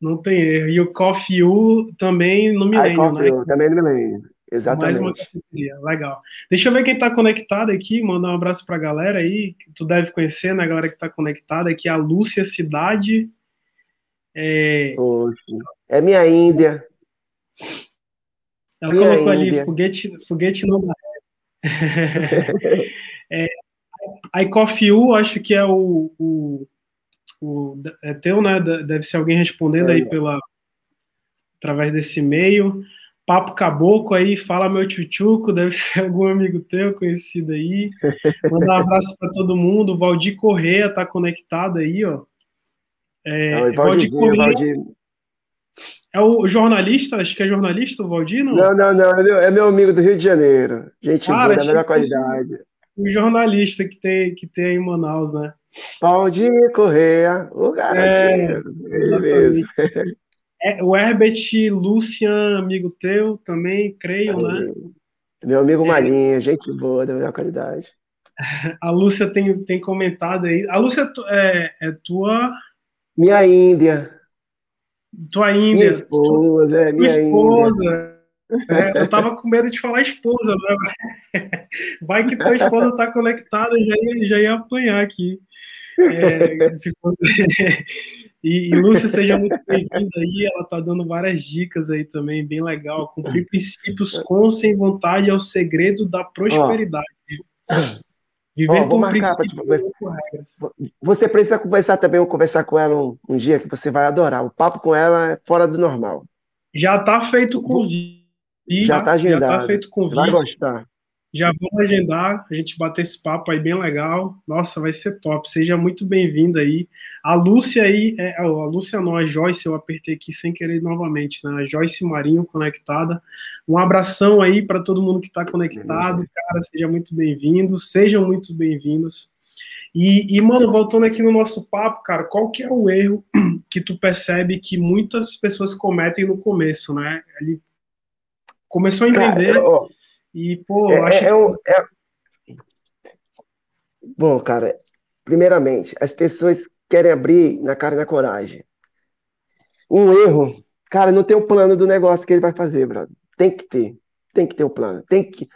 Não tem erro. E o Coffee U também no Milênio, né? U, também no Milênio. Exatamente. Mais uma cafeteria, legal. Deixa eu ver quem tá conectado aqui, mandar um abraço pra galera aí, que tu deve conhecer, né, a galera que tá conectada aqui, a Lúcia Cidade. É... Poxa, é minha Índia. Ela minha colocou Índia. ali, foguete, foguete não dá é, a ICOFU, acho que é o, o, o, é teu, né? Deve ser alguém respondendo aí pela através desse e-mail. Papo Caboclo aí, fala meu tchutchuco, deve ser algum amigo teu conhecido aí. Manda um abraço para todo mundo. Valdir Correia tá conectado aí, ó. É, é Valdir Correia. Valdir. É o jornalista, acho que é jornalista, o Valdir, não? Não, não, não, é meu amigo do Rio de Janeiro. Gente Cara, boa, da melhor qualidade. O jornalista que tem, que tem em Manaus, né? Valdir Correia, o garotinho. É, é, o Herbert Lucian, amigo teu, também, creio, é, né? Meu amigo é. Marinho, gente boa, da melhor qualidade. A Lúcia tem, tem comentado aí. A Lúcia é, é tua. Minha Índia. Tua Índia. Minha esposa, é, minha esposa. É, eu tava com medo de falar esposa, né? Vai que tua esposa tá conectada, já ia, já ia apanhar aqui. É, for... e, e Lúcia, seja muito bem-vinda aí. Ela tá dando várias dicas aí também, bem legal. Cumprir princípios com sem vontade é o segredo da prosperidade. Viver oh, por princípios, você, você precisa conversar também, ou conversar com ela um, um, dia que você vai adorar. O papo com ela é fora do normal. Já está feito convite. Já está agendado. Já está feito o convite. Vai gostar. Já vamos agendar, a gente bater esse papo aí bem legal. Nossa, vai ser top. Seja muito bem-vindo aí. A Lúcia aí, é, a Lúcia não, a Joyce, eu apertei aqui sem querer novamente, né? A Joyce Marinho conectada. Um abração aí para todo mundo que está conectado, cara. Seja muito bem-vindo, sejam muito bem-vindos. E, e, mano, voltando aqui no nosso papo, cara, qual que é o erro que tu percebe que muitas pessoas cometem no começo, né? Ele começou a empreender. Cara, e, pô, é, acho é, é, Bom, cara, primeiramente, as pessoas querem abrir na cara e na coragem. Um erro, cara, não tem o um plano do negócio que ele vai fazer, brother. Tem que ter. Tem que ter o um plano. Tem que.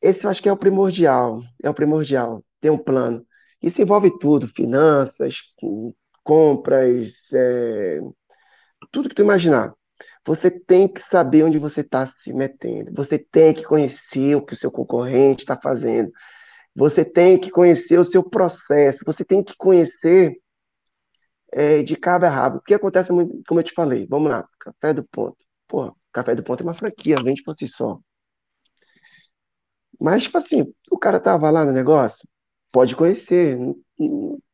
Esse eu acho que é o primordial. É o primordial. Ter um plano. Isso envolve tudo: finanças, compras, é... tudo que tu imaginar. Você tem que saber onde você está se metendo. Você tem que conhecer o que o seu concorrente está fazendo. Você tem que conhecer o seu processo. Você tem que conhecer é, de cabo a rabo. O que acontece como eu te falei, vamos lá, Café do Ponto. Pô, Café do Ponto é uma franquia, vende por si só. Mas, tipo assim, o cara tava lá no negócio, pode conhecer,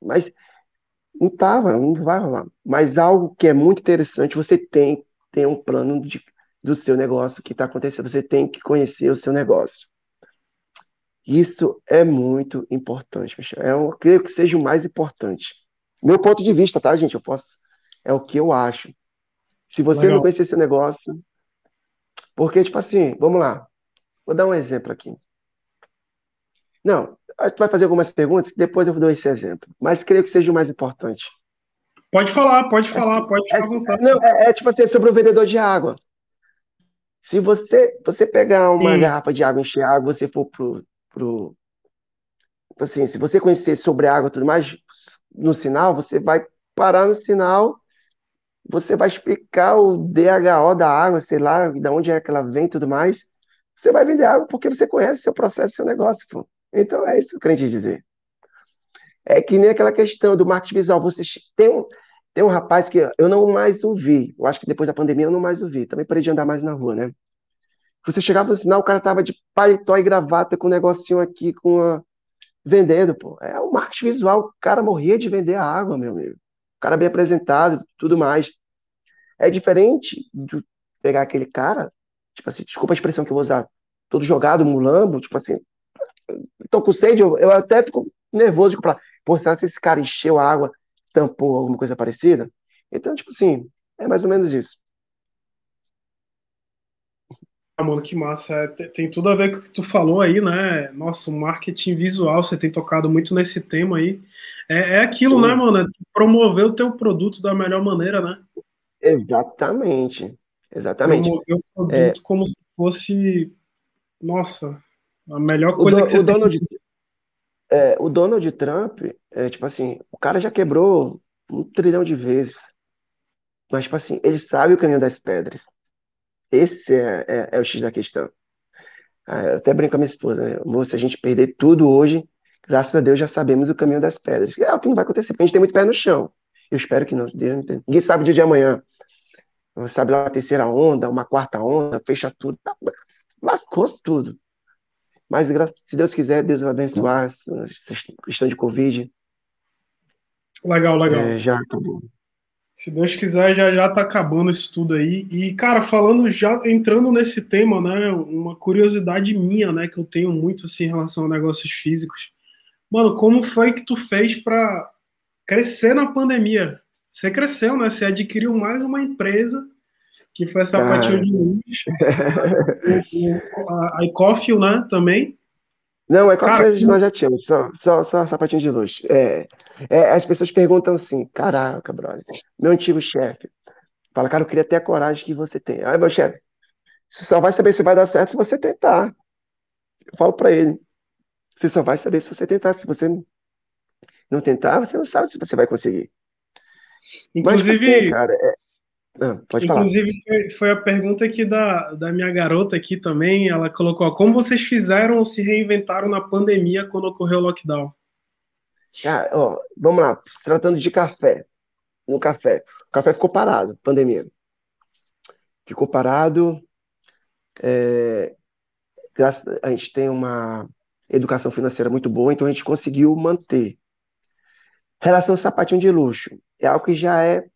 mas não tava, não vai rolar. Mas algo que é muito interessante, você tem ter um plano de, do seu negócio que está acontecendo. Você tem que conhecer o seu negócio. Isso é muito importante, Michel. É, eu creio que seja o mais importante. Meu ponto de vista, tá, gente? Eu posso. É o que eu acho. Se você Legal. não conhecer seu negócio. Porque, tipo assim, vamos lá. Vou dar um exemplo aqui. Não, gente vai fazer algumas perguntas, depois eu dou esse exemplo. Mas creio que seja o mais importante. Pode falar, pode falar, pode é, Não, é, é, tipo assim, é sobre o vendedor de água. Se você, você pegar uma Sim. garrafa de água, encher água, você for pro, pro. Assim, se você conhecer sobre água e tudo mais, no sinal, você vai parar no sinal, você vai explicar o DHO da água, sei lá, de onde é que ela vem e tudo mais. Você vai vender água porque você conhece seu processo, seu negócio. Pô. Então é isso que eu queria te dizer. É que nem aquela questão do marketing visual. Você tem um, tem um rapaz que eu não mais ouvi. Eu acho que depois da pandemia eu não mais ouvi. Também parei de andar mais na rua, né? Você chegava no sinal, o cara tava de paletó e gravata com um negocinho aqui, com uma vendendo, pô. É o marketing visual. O cara morria de vender a água, meu amigo. O cara bem apresentado, tudo mais. É diferente de pegar aquele cara, tipo assim, desculpa a expressão que eu vou usar, todo jogado, mulambo, tipo assim, tô com sede, eu, eu até fico nervoso de comprar. Pô, será que esse cara encheu a água, tampou alguma coisa parecida? Então, tipo assim, é mais ou menos isso. Ah, mano, que massa. É, tem tudo a ver com o que tu falou aí, né? Nossa, o marketing visual, você tem tocado muito nesse tema aí. É, é aquilo, Sim. né, mano? É promover o teu produto da melhor maneira, né? Exatamente. Exatamente. Promover o produto é... como se fosse, nossa, a melhor coisa que você o tem. É, o Donald Trump, é, tipo assim, o cara já quebrou um trilhão de vezes. Mas, tipo assim, ele sabe o caminho das pedras. Esse é, é, é o X da questão. Ah, eu até brinco com a minha esposa, né? Moça, a gente perder tudo hoje, graças a Deus já sabemos o caminho das pedras. É o que não vai acontecer, porque a gente tem muito pé no chão. Eu espero que não. Ninguém sabe o dia de amanhã. Sabe lá, uma terceira onda, uma quarta onda, fecha tudo. Tá, lascou-se tudo. Mas, se Deus quiser, Deus vai abençoar essa questão de Covid. Legal, legal. É, já acabou. Se Deus quiser, já já tá acabando isso tudo aí. E, cara, falando já, entrando nesse tema, né, uma curiosidade minha, né, que eu tenho muito, assim, em relação a negócios físicos. Mano, como foi que tu fez para crescer na pandemia? Você cresceu, né? Você adquiriu mais uma empresa, que foi essa patinha de luxo. a iCoffee, né, também. Não, é Coffee nós já tínhamos, só, só, só sapatinho de luxo. É, é, as pessoas perguntam assim, caraca, brother, meu antigo chefe, fala, cara, eu queria ter a coragem que você tem. Aí, meu chefe, você só vai saber se vai dar certo se você tentar. Eu falo para ele, você só vai saber se você tentar. Se você não tentar, você não sabe se você vai conseguir. Inclusive, Mas, assim, cara, é, ah, Inclusive, foi, foi, a pergunta aqui da, da minha garota aqui também. Ela colocou: como vocês fizeram ou se reinventaram na pandemia quando ocorreu o lockdown? Ó, vamos lá, se tratando de café. No café. O café ficou parado, pandemia. Ficou parado. É, graças, a gente tem uma educação financeira muito boa, então a gente conseguiu manter. Relação ao sapatinho de luxo. É algo que já é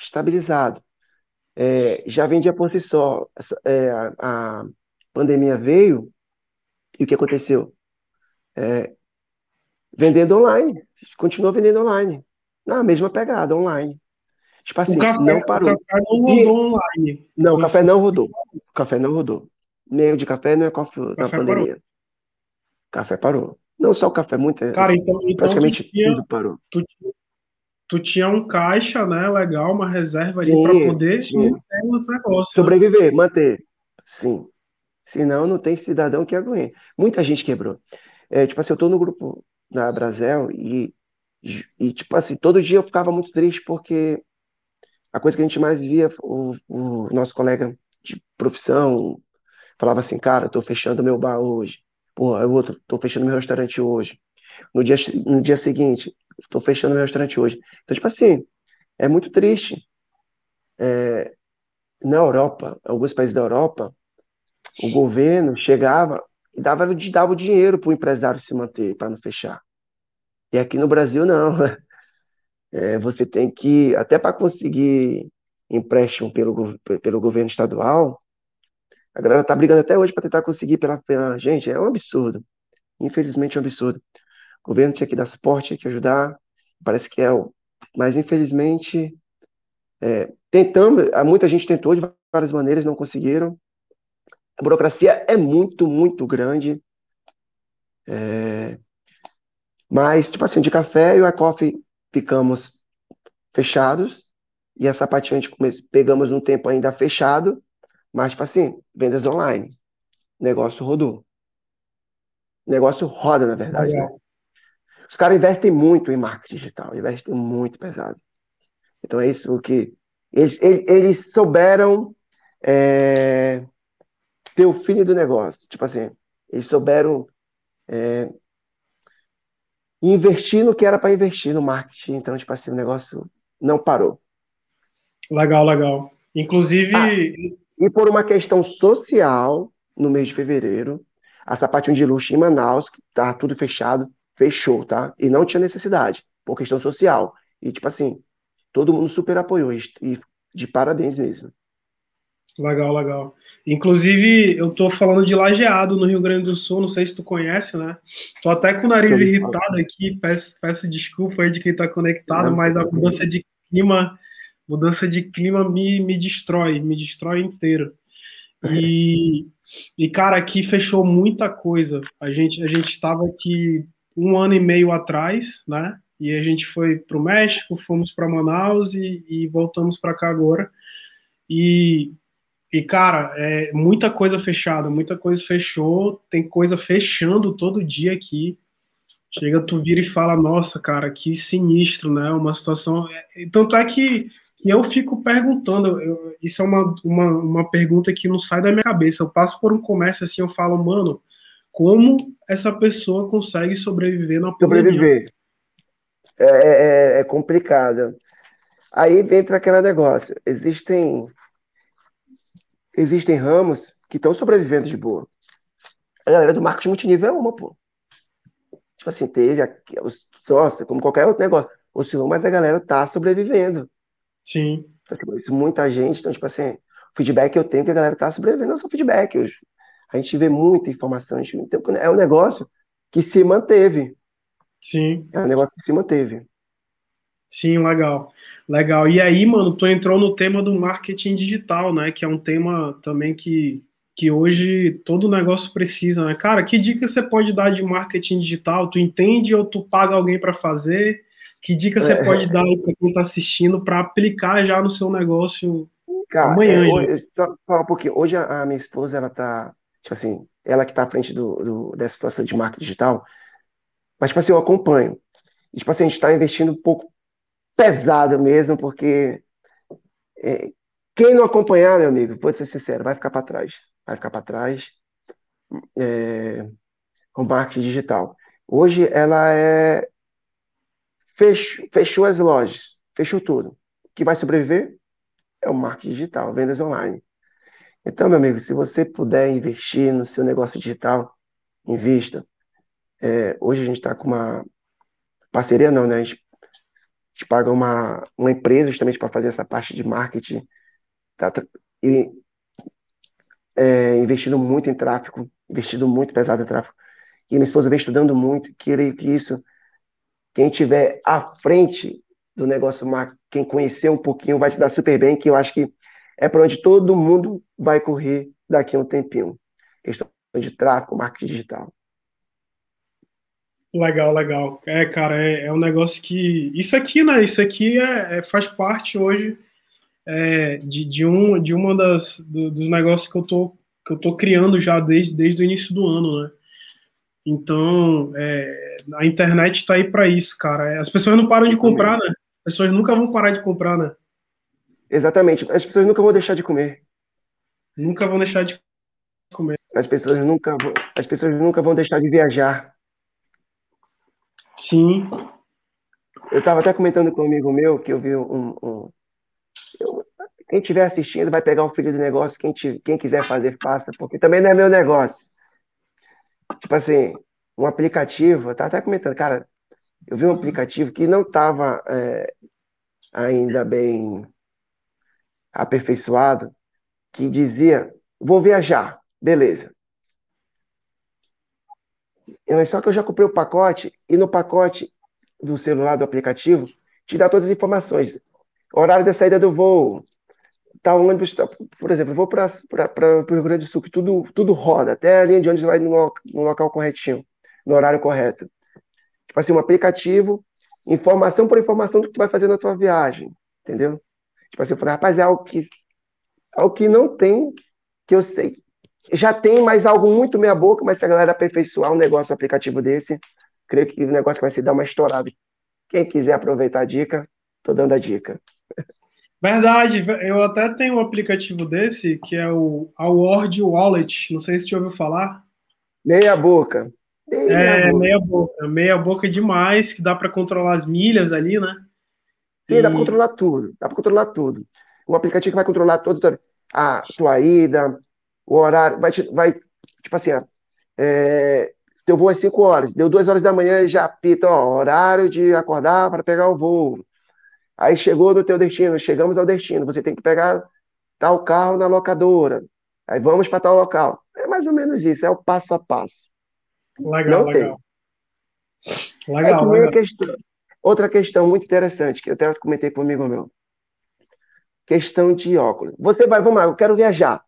estabilizado é, já vendia por si só. É, a, a, pandemia veio e o que aconteceu? É, vendendo online, continuou vendendo online, na mesma pegada, online. Tipo assim, o café não parou. O café não rodou online. Não, o café não rodou. O café não rodou. Meio de café não é café na pandemia. Parou. Café parou. Não só o café, muito. Cara, então, então praticamente tinha, tudo parou. Tu, tu tinha um caixa, né, legal, uma reserva ali para poder manter os negócios. Né? Sobreviver, né? manter. Sim. Senão não tem cidadão que aguente. Muita gente quebrou. É, tipo assim, eu tô no grupo da Brasel e, e, tipo assim, todo dia eu ficava muito triste porque a coisa que a gente mais via, o, o nosso colega de profissão falava assim, cara, eu tô fechando meu bar hoje. Pô, eu outro, tô fechando meu restaurante hoje. No dia, no dia seguinte, estou fechando meu restaurante hoje. Então, tipo assim, é muito triste. É, na Europa, alguns países da Europa, o governo chegava e dava, dava o dinheiro para o empresário se manter, para não fechar. E aqui no Brasil, não. É, você tem que, até para conseguir empréstimo pelo, pelo governo estadual, a galera está brigando até hoje para tentar conseguir pela, pela. Gente, é um absurdo. Infelizmente é um absurdo. O governo tinha que dar suporte, tinha que ajudar, parece que é o. Mas, infelizmente, é, tentamos, muita gente tentou de várias maneiras, não conseguiram. A burocracia é muito, muito grande. É, mas, tipo assim, de café e o e-coffee ficamos fechados. E a sapatinha a gente pegamos um tempo ainda fechado. Mas, tipo assim, vendas online. Negócio rodou. Negócio roda, na verdade. Né? Os caras investem muito em marketing digital, investem muito pesado. Então é isso que. Eles, eles, eles souberam é, ter o fim do negócio. Tipo assim, eles souberam é, investir no que era para investir no marketing. Então, tipo assim, o negócio não parou. Legal, legal. Inclusive. Ah, e por uma questão social, no mês de fevereiro, a sapatinho de luxo em Manaus, que tá tudo fechado, fechou, tá? E não tinha necessidade, por questão social. E, tipo assim, todo mundo super apoiou, e de parabéns mesmo. Legal, legal. Inclusive, eu tô falando de Lajeado, no Rio Grande do Sul, não sei se tu conhece, né? Tô até com o nariz irritado aqui, peço, peço desculpa aí de quem tá conectado, mas a mudança de clima, mudança de clima me, me destrói, me destrói inteiro. E, e, cara, aqui fechou muita coisa. A gente a gente estava aqui um ano e meio atrás, né? E a gente foi para o México, fomos para Manaus e, e voltamos para cá agora. E, e cara, é muita coisa fechada, muita coisa fechou, tem coisa fechando todo dia aqui. Chega, tu vira e fala, nossa, cara, que sinistro, né? Uma situação. É, tanto é que eu fico perguntando, eu, isso é uma, uma, uma pergunta que não sai da minha cabeça. Eu passo por um comércio assim, eu falo, mano, como essa pessoa consegue sobreviver na pandemia? Sobreviver. É, é, é, é complicado. Aí entra aquele negócio. Existem, existem ramos que estão sobrevivendo de boa. A galera do marketing multinível é uma, pô. Tipo assim, teve, nossa, como qualquer outro negócio, oscilou, mas a galera tá sobrevivendo. Sim. Isso, muita gente, então, tipo assim, o feedback que eu tenho é que a galera tá sobrevivendo, não só feedback. Hoje. A gente vê muita informação, gente, então, é um negócio que se manteve. Sim. É um negócio que se manteve. Sim, legal. Legal. E aí, mano, tu entrou no tema do marketing digital, né? Que é um tema também que, que hoje todo negócio precisa, né? Cara, que dica você pode dar de marketing digital? Tu entende ou tu paga alguém para fazer? Que dica você é. pode dar para quem está assistindo para aplicar já no seu negócio Cara, amanhã? É, hoje, só falar um pouquinho. Hoje a, a, minha esposa, ela tá, tipo assim, ela que está à frente do, do, dessa situação de marketing digital, mas, tipo assim, eu acompanho. E, tipo assim, a gente está investindo um pouco pesado mesmo, porque é, quem não acompanhar, meu amigo, vou ser sincero, vai ficar para trás. Vai ficar para trás é, com marketing digital. Hoje ela é Fechou, fechou as lojas, fechou tudo. O que vai sobreviver é o marketing digital, vendas online. Então, meu amigo, se você puder investir no seu negócio digital, invista. É, hoje a gente está com uma parceria, não, né? A gente, a gente paga uma, uma empresa justamente para fazer essa parte de marketing tá, e é, investindo muito em tráfego, investindo muito pesado em tráfego. E minha esposa vem estudando muito, creio que isso quem tiver à frente do negócio quem conhecer um pouquinho, vai se dar super bem, que eu acho que é para onde todo mundo vai correr daqui a um tempinho. Questão de tráfego, marketing digital. Legal, legal. É, cara, é, é um negócio que. Isso aqui, né? Isso aqui é, é faz parte hoje é, de, de, um, de uma das do, dos negócios que eu tô, que eu tô criando já desde, desde o início do ano, né? Então, é, a internet está aí para isso, cara. As pessoas não param de comprar, né? As pessoas nunca vão parar de comprar, né? Exatamente. As pessoas nunca vão deixar de comer. Nunca vão deixar de comer. As pessoas nunca, as pessoas nunca vão deixar de viajar. Sim. Eu estava até comentando com um amigo meu que eu vi um. um eu, quem estiver assistindo vai pegar o filho do negócio. Quem, te, quem quiser fazer, faça, porque também não é meu negócio. Tipo assim, um aplicativo, eu tava até comentando, cara, eu vi um aplicativo que não estava é, ainda bem aperfeiçoado, que dizia, vou viajar, beleza. Só que eu já comprei o pacote, e no pacote do celular do aplicativo, te dá todas as informações. Horário da saída do voo, tá ônibus, tá, por exemplo, eu vou para o Rio Grande do Sul, que tudo, tudo roda, até a linha de ônibus vai no, no local corretinho, no horário correto. Tipo assim, um aplicativo, informação por informação do que tu vai fazer na tua viagem, entendeu? Tipo assim, eu falei, rapaz, é algo que, algo que não tem, que eu sei. Já tem, mas algo muito meia boca, mas se a galera aperfeiçoar um negócio, um aplicativo desse, creio que o negócio vai se dar uma estourada. Quem quiser aproveitar a dica, tô dando a dica. Verdade, eu até tenho um aplicativo desse que é o Award Wallet. Não sei se você ouviu falar. Meia boca. Meia é, boca. meia boca. Meia boca demais, que dá para controlar as milhas ali, né? Sim, e... dá para controlar tudo. Dá para controlar tudo. Um aplicativo que vai controlar toda a tua ida, o horário, vai, vai tipo assim, é, teu voo é 5 horas, deu 2 horas da manhã e já apita, ó, horário de acordar para pegar o voo. Aí chegou no teu destino, chegamos ao destino, você tem que pegar tal carro na locadora. Aí vamos para tal local. É mais ou menos isso, é o passo a passo. Legal, Não legal. Tem. Legal, é legal. Questão, outra questão muito interessante, que eu até comentei com um amigo meu. Questão de óculos. Você vai, vamos lá, eu quero viajar.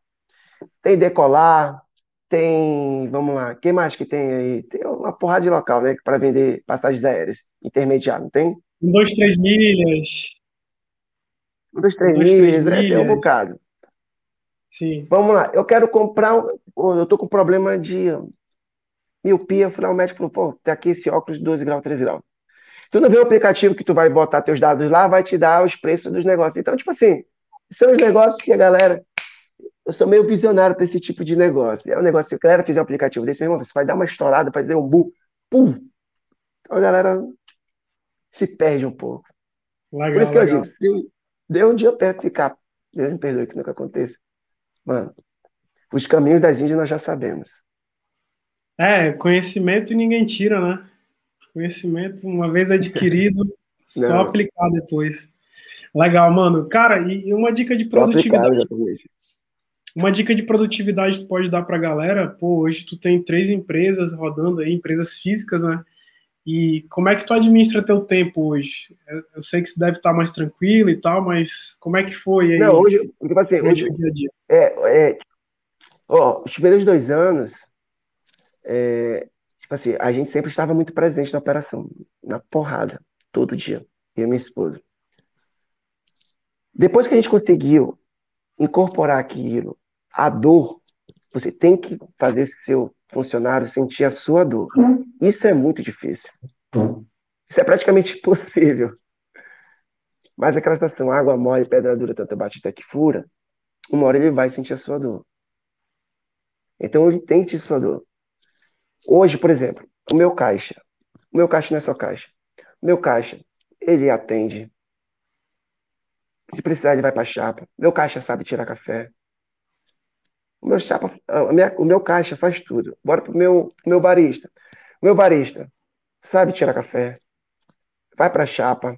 Tem decolar, tem, vamos lá, que mais que tem aí? Tem uma porrada de local, né, para vender passagens aéreas, intermediário, não tem? Um, dois, três milhas. Um, dois, três, um, dois, milhas, três milhas, é, tem um bocado. Sim. Vamos lá, eu quero comprar, eu tô com problema de miopia, fui lá, o médico falou, pô, tem aqui esse óculos de 12 graus, 13 graus. Tu não vê o aplicativo que tu vai botar teus dados lá, vai te dar os preços dos negócios. Então, tipo assim, são os negócios que a galera eu sou meio visionário para esse tipo de negócio. É um negócio, se a galera fizer um aplicativo desse, irmão, você vai dar uma estourada, vai fazer um bu, pum. Então a galera se perde um pouco. Legal, Por isso que legal. eu digo, se deu um dia perto ficar, Deus me perdoe que nunca aconteça. Mano, os caminhos das Índias nós já sabemos. É, conhecimento ninguém tira, né? Conhecimento, uma vez adquirido, só aplicar depois. Legal, mano. Cara, e uma dica de produtividade. Uma dica de produtividade que tu pode dar para a galera, pô, hoje tu tem três empresas rodando aí, empresas físicas, né? E como é que tu administra teu tempo hoje? Eu sei que você deve estar mais tranquilo e tal, mas como é que foi aí? Não, hoje, tipo assim, hoje, dia a dia? É, é, ó, os primeiros dois anos, é, tipo assim, a gente sempre estava muito presente na operação, na porrada, todo dia, eu e minha esposa. Depois que a gente conseguiu incorporar aquilo a dor, você tem que fazer seu funcionário sentir a sua dor. Isso é muito difícil. Isso é praticamente impossível. Mas aquela situação, água mole, pedra dura, tanto bate até que fura, uma hora ele vai sentir a sua dor. Então ele tem que sentir sua dor. Hoje, por exemplo, o meu caixa. O meu caixa não é só caixa. O meu caixa, ele atende. Se precisar, ele vai para a chapa. Meu caixa sabe tirar café. O meu, chapa, minha, o meu caixa faz tudo. Bora pro meu, meu barista. O meu barista sabe tirar café, vai para a chapa,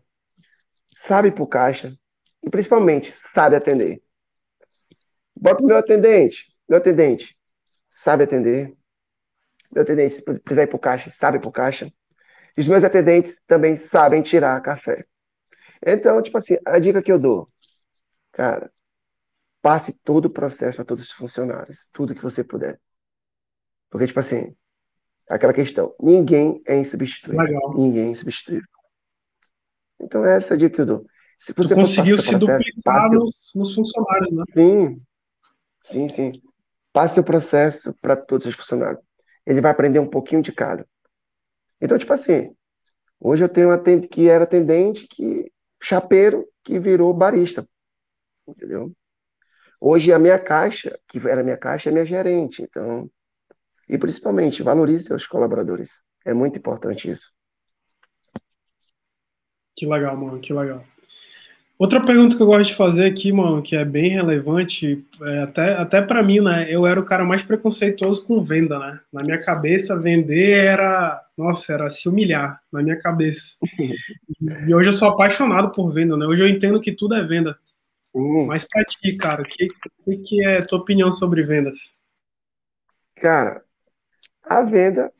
sabe pro caixa e principalmente sabe atender. Bora pro meu atendente. Meu atendente sabe atender. Meu atendente, se precisar ir pro caixa, sabe pro caixa. E os meus atendentes também sabem tirar café. Então, tipo assim, a dica que eu dou, cara, passe todo o processo para todos os funcionários, tudo que você puder. Porque, tipo assim, aquela questão, ninguém é insubstituível. Legal. Ninguém é insubstituível. Então, essa é a dica que eu dou. Se você conseguiu se processo, duplicar nos, nos, funcionários, né? Sim, sim, sim. Passe o processo para todos os funcionários. Ele vai aprender um pouquinho de cada. Então, tipo assim, hoje eu tenho um que era atendente, que chapeiro, que virou barista. Entendeu? Hoje a minha caixa, que era minha caixa, é minha gerente. Então, e principalmente, valorize seus colaboradores. É muito importante isso. Que legal, mano, que legal. Outra pergunta que eu gosto de fazer aqui, mano, que é bem relevante, é até, até para mim, né? Eu era o cara mais preconceituoso com venda, né? Na minha cabeça, vender era, nossa, era se humilhar, na minha cabeça. e hoje eu sou apaixonado por venda, né? Hoje eu entendo que tudo é venda. Hum. Mas para ti, cara, o que, que, que é a tua opinião sobre vendas? Cara, a venda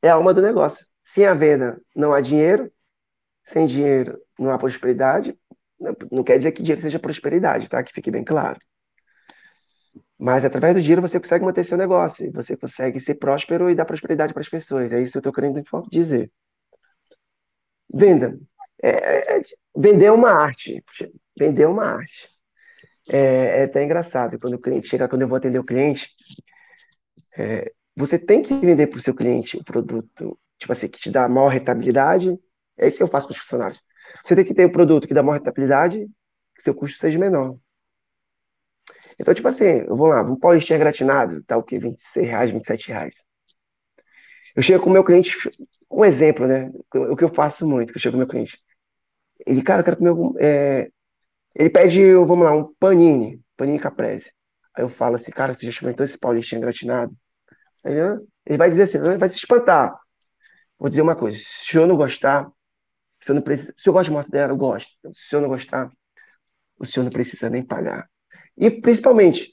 é a alma do negócio. Sem a venda não há dinheiro, sem dinheiro não há prosperidade. Não quer dizer que dinheiro seja prosperidade, tá? Que fique bem claro. Mas através do dinheiro você consegue manter seu negócio, você consegue ser próspero e dar prosperidade para as pessoas. É isso que eu estou querendo dizer. Venda. É, é, é, vender é uma arte. Vender é uma arte. É, é, até engraçado. Quando o cliente chega, quando eu vou atender o cliente, é, você tem que vender para o seu cliente o produto, tipo assim, que te dá maior rentabilidade. É isso que eu faço com os funcionários. Você tem que ter um produto que dá maior rentabilidade, que seu custo seja menor. Então, tipo assim, eu vou lá, um paulistinha gratinado, tá o quê? 26 reais, 27 reais. Eu chego com o meu cliente, um exemplo, né? O que eu faço muito, que eu chego com o meu cliente. Ele, cara, eu quero comer algum. É... Ele pede, vamos lá, um panini, panini caprese. Aí eu falo assim, cara, você já experimentou esse paulistinha gratinado? Ele vai dizer assim, ele vai se espantar. Vou dizer uma coisa, se eu não gostar, se eu, não precisa, se eu gosto de mortadela, eu gosto. Se eu não gostar, o senhor não precisa nem pagar. E principalmente,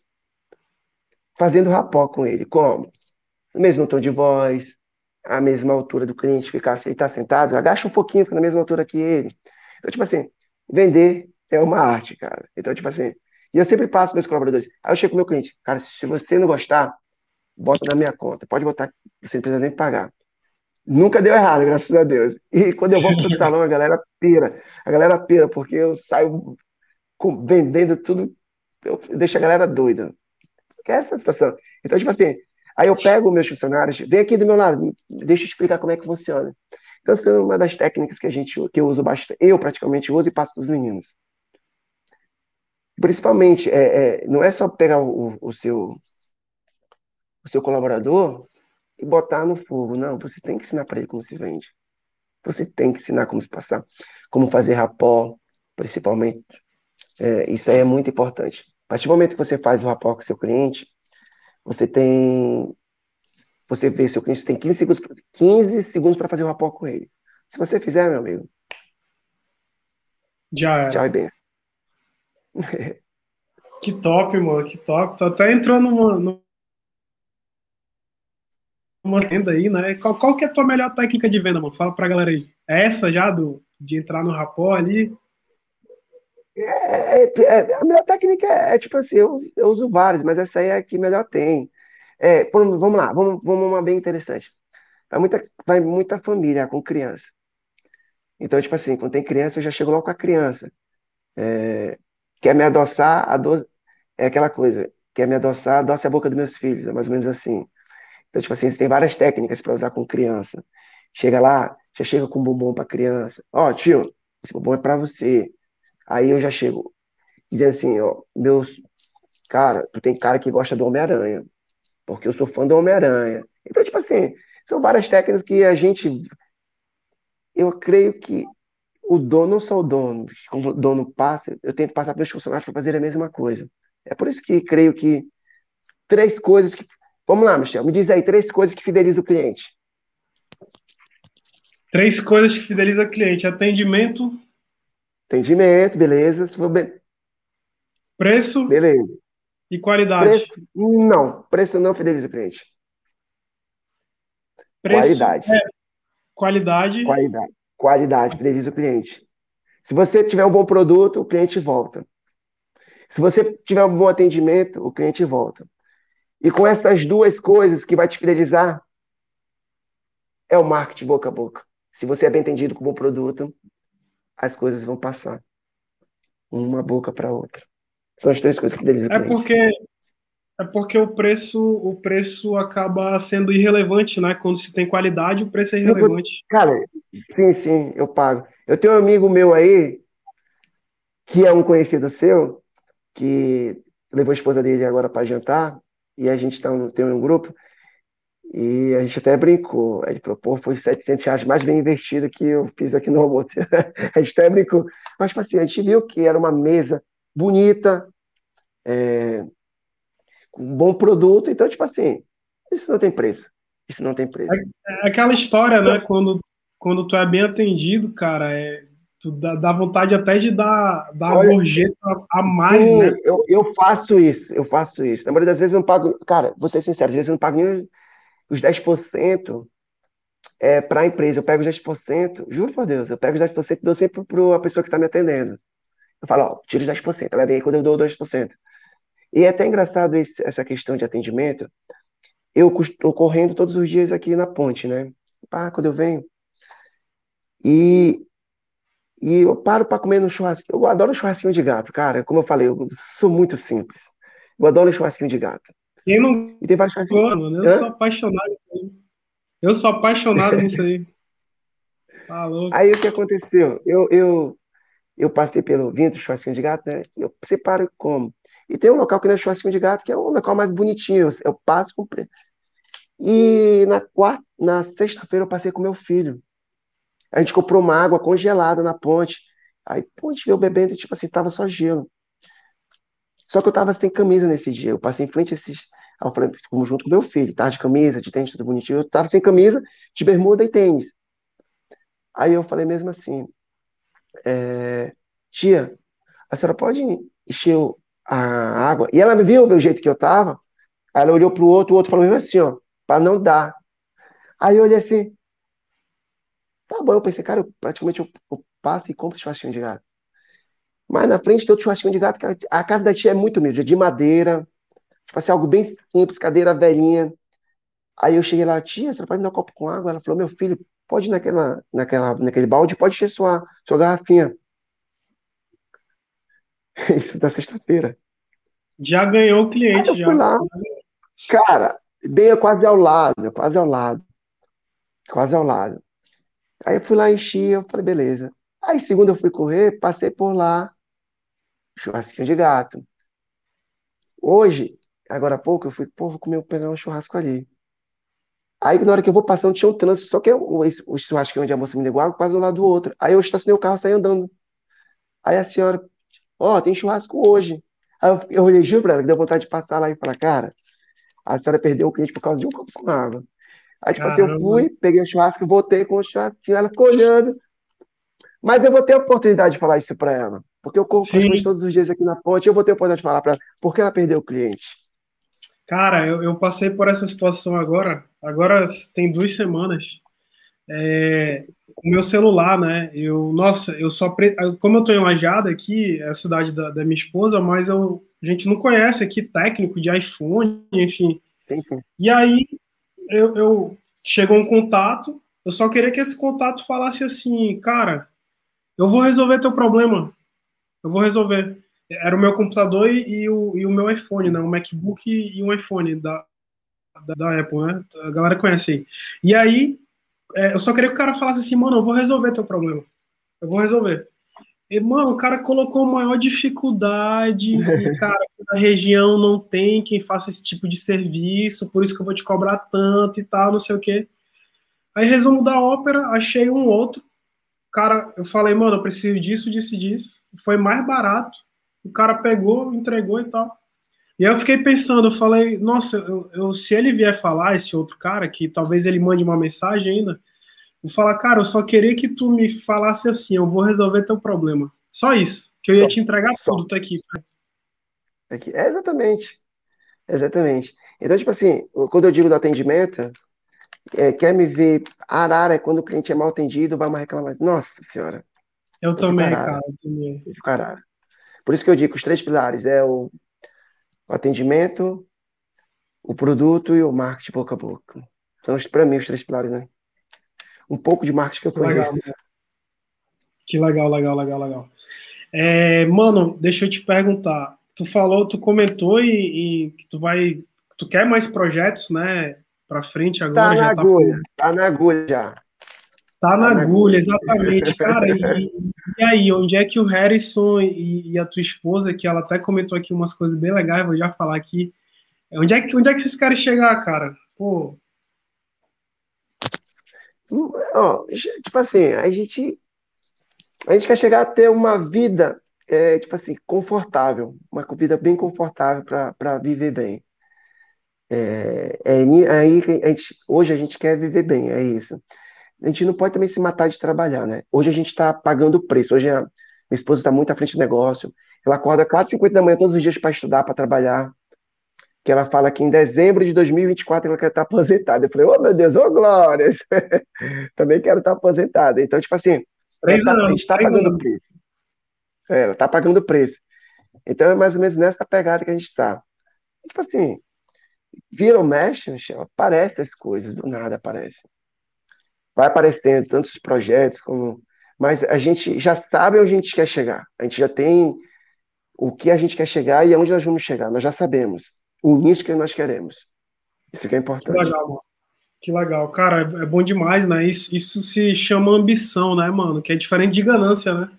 fazendo rapó com ele. Como? No mesmo tom de voz, a mesma altura do cliente, ficar ele está sentado, agacha um pouquinho, fica na mesma altura que ele. Então, tipo assim, vender é uma arte, cara. Então, tipo assim, e eu sempre passo meus colaboradores. Aí eu chego com o meu cliente, cara, se você não gostar, bota na minha conta. Pode botar, você não precisa nem pagar. Nunca deu errado, graças a Deus. E quando eu vou pro salão, a galera pira. A galera pira, porque eu saio vendendo tudo, eu deixo a galera doida. Que é essa situação. Então, tipo assim, aí eu pego meus funcionários, vem aqui do meu lado, deixa eu explicar como é que funciona. Então, essa é uma das técnicas que a gente, que eu uso bastante, eu praticamente uso e passo para os meninos. Principalmente, é, é, não é só pegar o, o, seu o seu colaborador e botar no fogo. Não, você tem que ensinar para ele como se vende. Você tem que ensinar como se passar, como fazer rapó, principalmente. É, isso aí é muito importante. A partir do momento que você faz o rapó com o seu cliente, você tem. Você vê seu cliente tem 15 segundos, 15 segundos para fazer o rapó com ele. Se você fizer, meu amigo. Já era. Tchau e bem. Que top, mano, que top. Tô até entrando numa, numa venda aí, né? Qual, qual que é a tua melhor técnica de venda, mano? Fala pra galera aí. É essa já, do, de entrar no rapó ali? É, é, é, a melhor técnica é, é tipo assim, eu, eu, uso várias, mas essa aí é a que melhor tem. É, vamos lá, vamos, vamos uma bem interessante. Vai muita, vai muita família com criança. Então, tipo assim, quando tem criança, eu já chego logo com a criança. É, quer me adoçar, ado... é aquela coisa. Quer me adoçar, adoce a boca dos meus filhos. É mais ou menos assim. Então, tipo assim, você tem várias técnicas para usar com criança. Chega lá, já chega com bombom para criança. Ó, oh, tio, esse bombom é para você. Aí eu já chego dizendo assim, ó, meus. Cara, tu tem cara que gosta do Homem-Aranha. Porque eu sou fã do Homem-Aranha. Então, tipo assim, são várias técnicas que a gente. Eu creio que o dono, só o dono, como o dono passa, eu tento passar para os funcionários para fazer a mesma coisa. É por isso que creio que três coisas que. Vamos lá, Michel, me diz aí três coisas que fidelizam o cliente. Três coisas que fidelizam o cliente: atendimento. Atendimento, beleza. Se for be... Preço. Beleza. E qualidade. Preço, não, preço não fideliza o cliente. Preço, qualidade. É, qualidade. Qualidade. Qualidade, fideliza o cliente. Se você tiver um bom produto, o cliente volta. Se você tiver um bom atendimento, o cliente volta. E com essas duas coisas que vai te fidelizar, é o marketing boca a boca. Se você é bem entendido com o bom produto, as coisas vão passar. Uma boca para outra. São as três coisas que fidelizam é. É porque é porque o preço, o preço acaba sendo irrelevante, né? Quando se tem qualidade, o preço é irrelevante. Cara, sim, sim, eu pago. Eu tenho um amigo meu aí, que é um conhecido seu, que levou a esposa dele agora para jantar, e a gente tá, tem um grupo, e a gente até brincou. Ele falou, pô, foi 700 reais mais bem investido que eu fiz aqui no almoço. a gente até brincou. Mas, tipo assim, a gente viu que era uma mesa bonita, é, um bom produto. Então, tipo assim, isso não tem preço. Isso não tem preço. É, é aquela história, né? Quando, quando tu é bem atendido, cara, é, tu dá, dá vontade até de dar, dar Olha, gorjeta a mais, sim, né? Eu, eu faço isso, eu faço isso. Na maioria das vezes eu não pago. Cara, vou ser sincero, às vezes eu não pago nem os 10% é, para a empresa. Eu pego os 10%, juro por Deus, eu pego os 10% e dou sempre para a pessoa que está me atendendo. Eu falo, ó, tira os 10%. Ela vem aí quando eu dou 2%. E é até engraçado esse, essa questão de atendimento. Eu estou correndo todos os dias aqui na ponte, né? Pá, quando eu venho. E, e eu paro para comer no churrasquinho. Eu adoro churrasquinho de gato, cara. Como eu falei, eu sou muito simples. Eu adoro churrasquinho de gato. Quem não. E tem vários churrasquinhos. Mano, eu Hã? sou apaixonado. Eu sou apaixonado nisso aí. Tá louco. Aí o que aconteceu? Eu, eu, eu passei pelo vinto churrasquinho de gato, né? Eu separo como? E tem um local que não é churrasquinho de gato, que é um local mais bonitinho. Eu passo com. E na, quarta, na sexta-feira eu passei com meu filho. A gente comprou uma água congelada na ponte. Aí, pô, a gente veio bebendo tipo assim, tava só gelo. Só que eu tava sem camisa nesse dia. Eu passei em frente a esses, Aí eu falei, fomos junto com meu filho, tá de camisa, de tênis, tudo bonitinho. Eu tava sem camisa, de bermuda e tênis. Aí eu falei mesmo assim, é, tia, a senhora pode encher a água? E ela me viu do jeito que eu tava, aí ela olhou pro outro, o outro falou mesmo assim, ó, pra não dar. Aí eu olhei assim, tá bom, eu pensei, cara, eu, praticamente eu, eu passo e compro churrasquinho de gato. Mas na frente tem outro churrasquinho de gato, que a casa da tia é muito humilde, é de madeira, tipo assim, algo bem simples, cadeira velhinha. Aí eu cheguei lá, tia, você pode me dar um copo com água? Ela falou, meu filho, pode ir naquela, naquela, naquele balde, pode encher sua, sua garrafinha. Isso da sexta-feira. Já ganhou o cliente, Aí eu já. fui lá, cara, bem quase ao lado, quase ao lado, quase ao lado. Aí eu fui lá, enchi, eu falei, beleza. Aí segunda eu fui correr, passei por lá, churrasquinho de gato. Hoje, agora há pouco, eu fui, pô, vou comer, pegar um churrasco ali. Aí na hora que eu vou passando, tinha um trânsito, só que o, esse- o churrasquinho onde a moça me negou água, quase um lado do outro. Aí eu estacionei o carro, saí andando. Aí a senhora, ó, tem churrasco hoje. Aí eu, eu olhei, juro pra ela, que deu vontade de passar lá e falar, cara, a senhora perdeu o cliente por causa de um copo com água. Aí, tipo assim, eu fui, peguei o churrasco, voltei com o churrasquinho, ela ficou olhando. Mas eu vou ter a oportunidade de falar isso pra ela. Porque eu corro Sim. praticamente todos os dias aqui na ponte, eu vou ter a oportunidade de falar pra ela, por que ela perdeu o cliente? Cara, eu, eu passei por essa situação agora. Agora tem duas semanas. É, com o meu celular, né? Eu, nossa, eu só. Como eu tô em Lajada aqui, é a cidade da, da minha esposa, mas eu, a gente não conhece aqui técnico de iPhone, enfim. Sim, sim. E aí eu, eu chegou um contato, eu só queria que esse contato falasse assim, cara, eu vou resolver teu problema. Eu vou resolver. Era o meu computador e, e o, e o meu iPhone, né? Um MacBook e, e um iPhone da, da, da Apple, né? A galera conhece aí. E aí, é, eu só queria que o cara falasse assim, mano, eu vou resolver teu problema. Eu vou resolver. E, mano, o cara colocou maior dificuldade, e, cara, na região não tem quem faça esse tipo de serviço, por isso que eu vou te cobrar tanto e tal, não sei o quê. Aí, resumo da ópera, achei um outro. Cara, eu falei, mano, eu preciso disso, disso e disso. Foi mais barato. O cara pegou, entregou e tal. E aí eu fiquei pensando, eu falei, nossa, eu, eu, se ele vier falar, esse outro cara, que talvez ele mande uma mensagem ainda, eu falar, cara, eu só queria que tu me falasse assim, eu vou resolver teu problema. Só isso. Que eu ia Só, te entregar só. tudo, tá aqui. Aqui. É, exatamente. Exatamente. Então, tipo assim, quando eu digo do atendimento, é, quer me ver arara é quando o cliente é mal atendido, vai mais reclamar. Nossa senhora, Eu eu também, cara, eu também. eu fico arara. Por isso que eu digo que os três pilares é o, o atendimento, o produto e o marketing boca a boca. São, os- pra mim, os três pilares, né? Um pouco de marketing que eu Que legal, conheço. mano. Que legal, legal, legal, legal. É, mano, deixa eu te perguntar. Tu falou, tu comentou e, e que tu vai, tu quer mais projetos, né, pra frente Tá agora, na já tá agulha, tá na agulha já. Tá Tá na agulha, agulha. exatamente. Cara, e, e aí, onde é que o Harrison e, e a tua esposa, que ela até comentou aqui umas coisas bem legais, vou já falar aqui. Onde é que, onde é que vocês querem chegar, cara? Pô, Tipo assim, a gente, a gente quer chegar a ter uma vida, é, tipo assim, confortável, uma vida bem confortável para viver bem. É, é aí a gente, hoje a gente quer viver bem, é isso. A gente não pode também se matar de trabalhar, né? Hoje a gente está pagando o preço. Hoje a minha esposa está muito à frente do negócio. Ela acorda 4h50 da manhã todos os dias para estudar, para trabalhar. Que ela fala que em dezembro de 2024 ela quer estar aposentada. Eu falei, oh meu Deus, ô glórias! Também quero estar aposentada. Então, tipo assim, ela três tá- a anos, gente está pagando o anos. preço. É, ela está pagando o preço. Então é mais ou menos nessa pegada que a gente está. Tipo assim, vira ou mexe, Michel, aparece as coisas, do nada aparece. Vai aparecendo tantos projetos como. Mas a gente já sabe onde a gente quer chegar. A gente já tem o que a gente quer chegar e aonde nós vamos chegar. Nós já sabemos o nicho que nós queremos. Isso que é Que importante. legal, mano. Que legal. Cara, é, é bom demais, né? Isso, isso se chama ambição, né, mano? Que é diferente de ganância, né?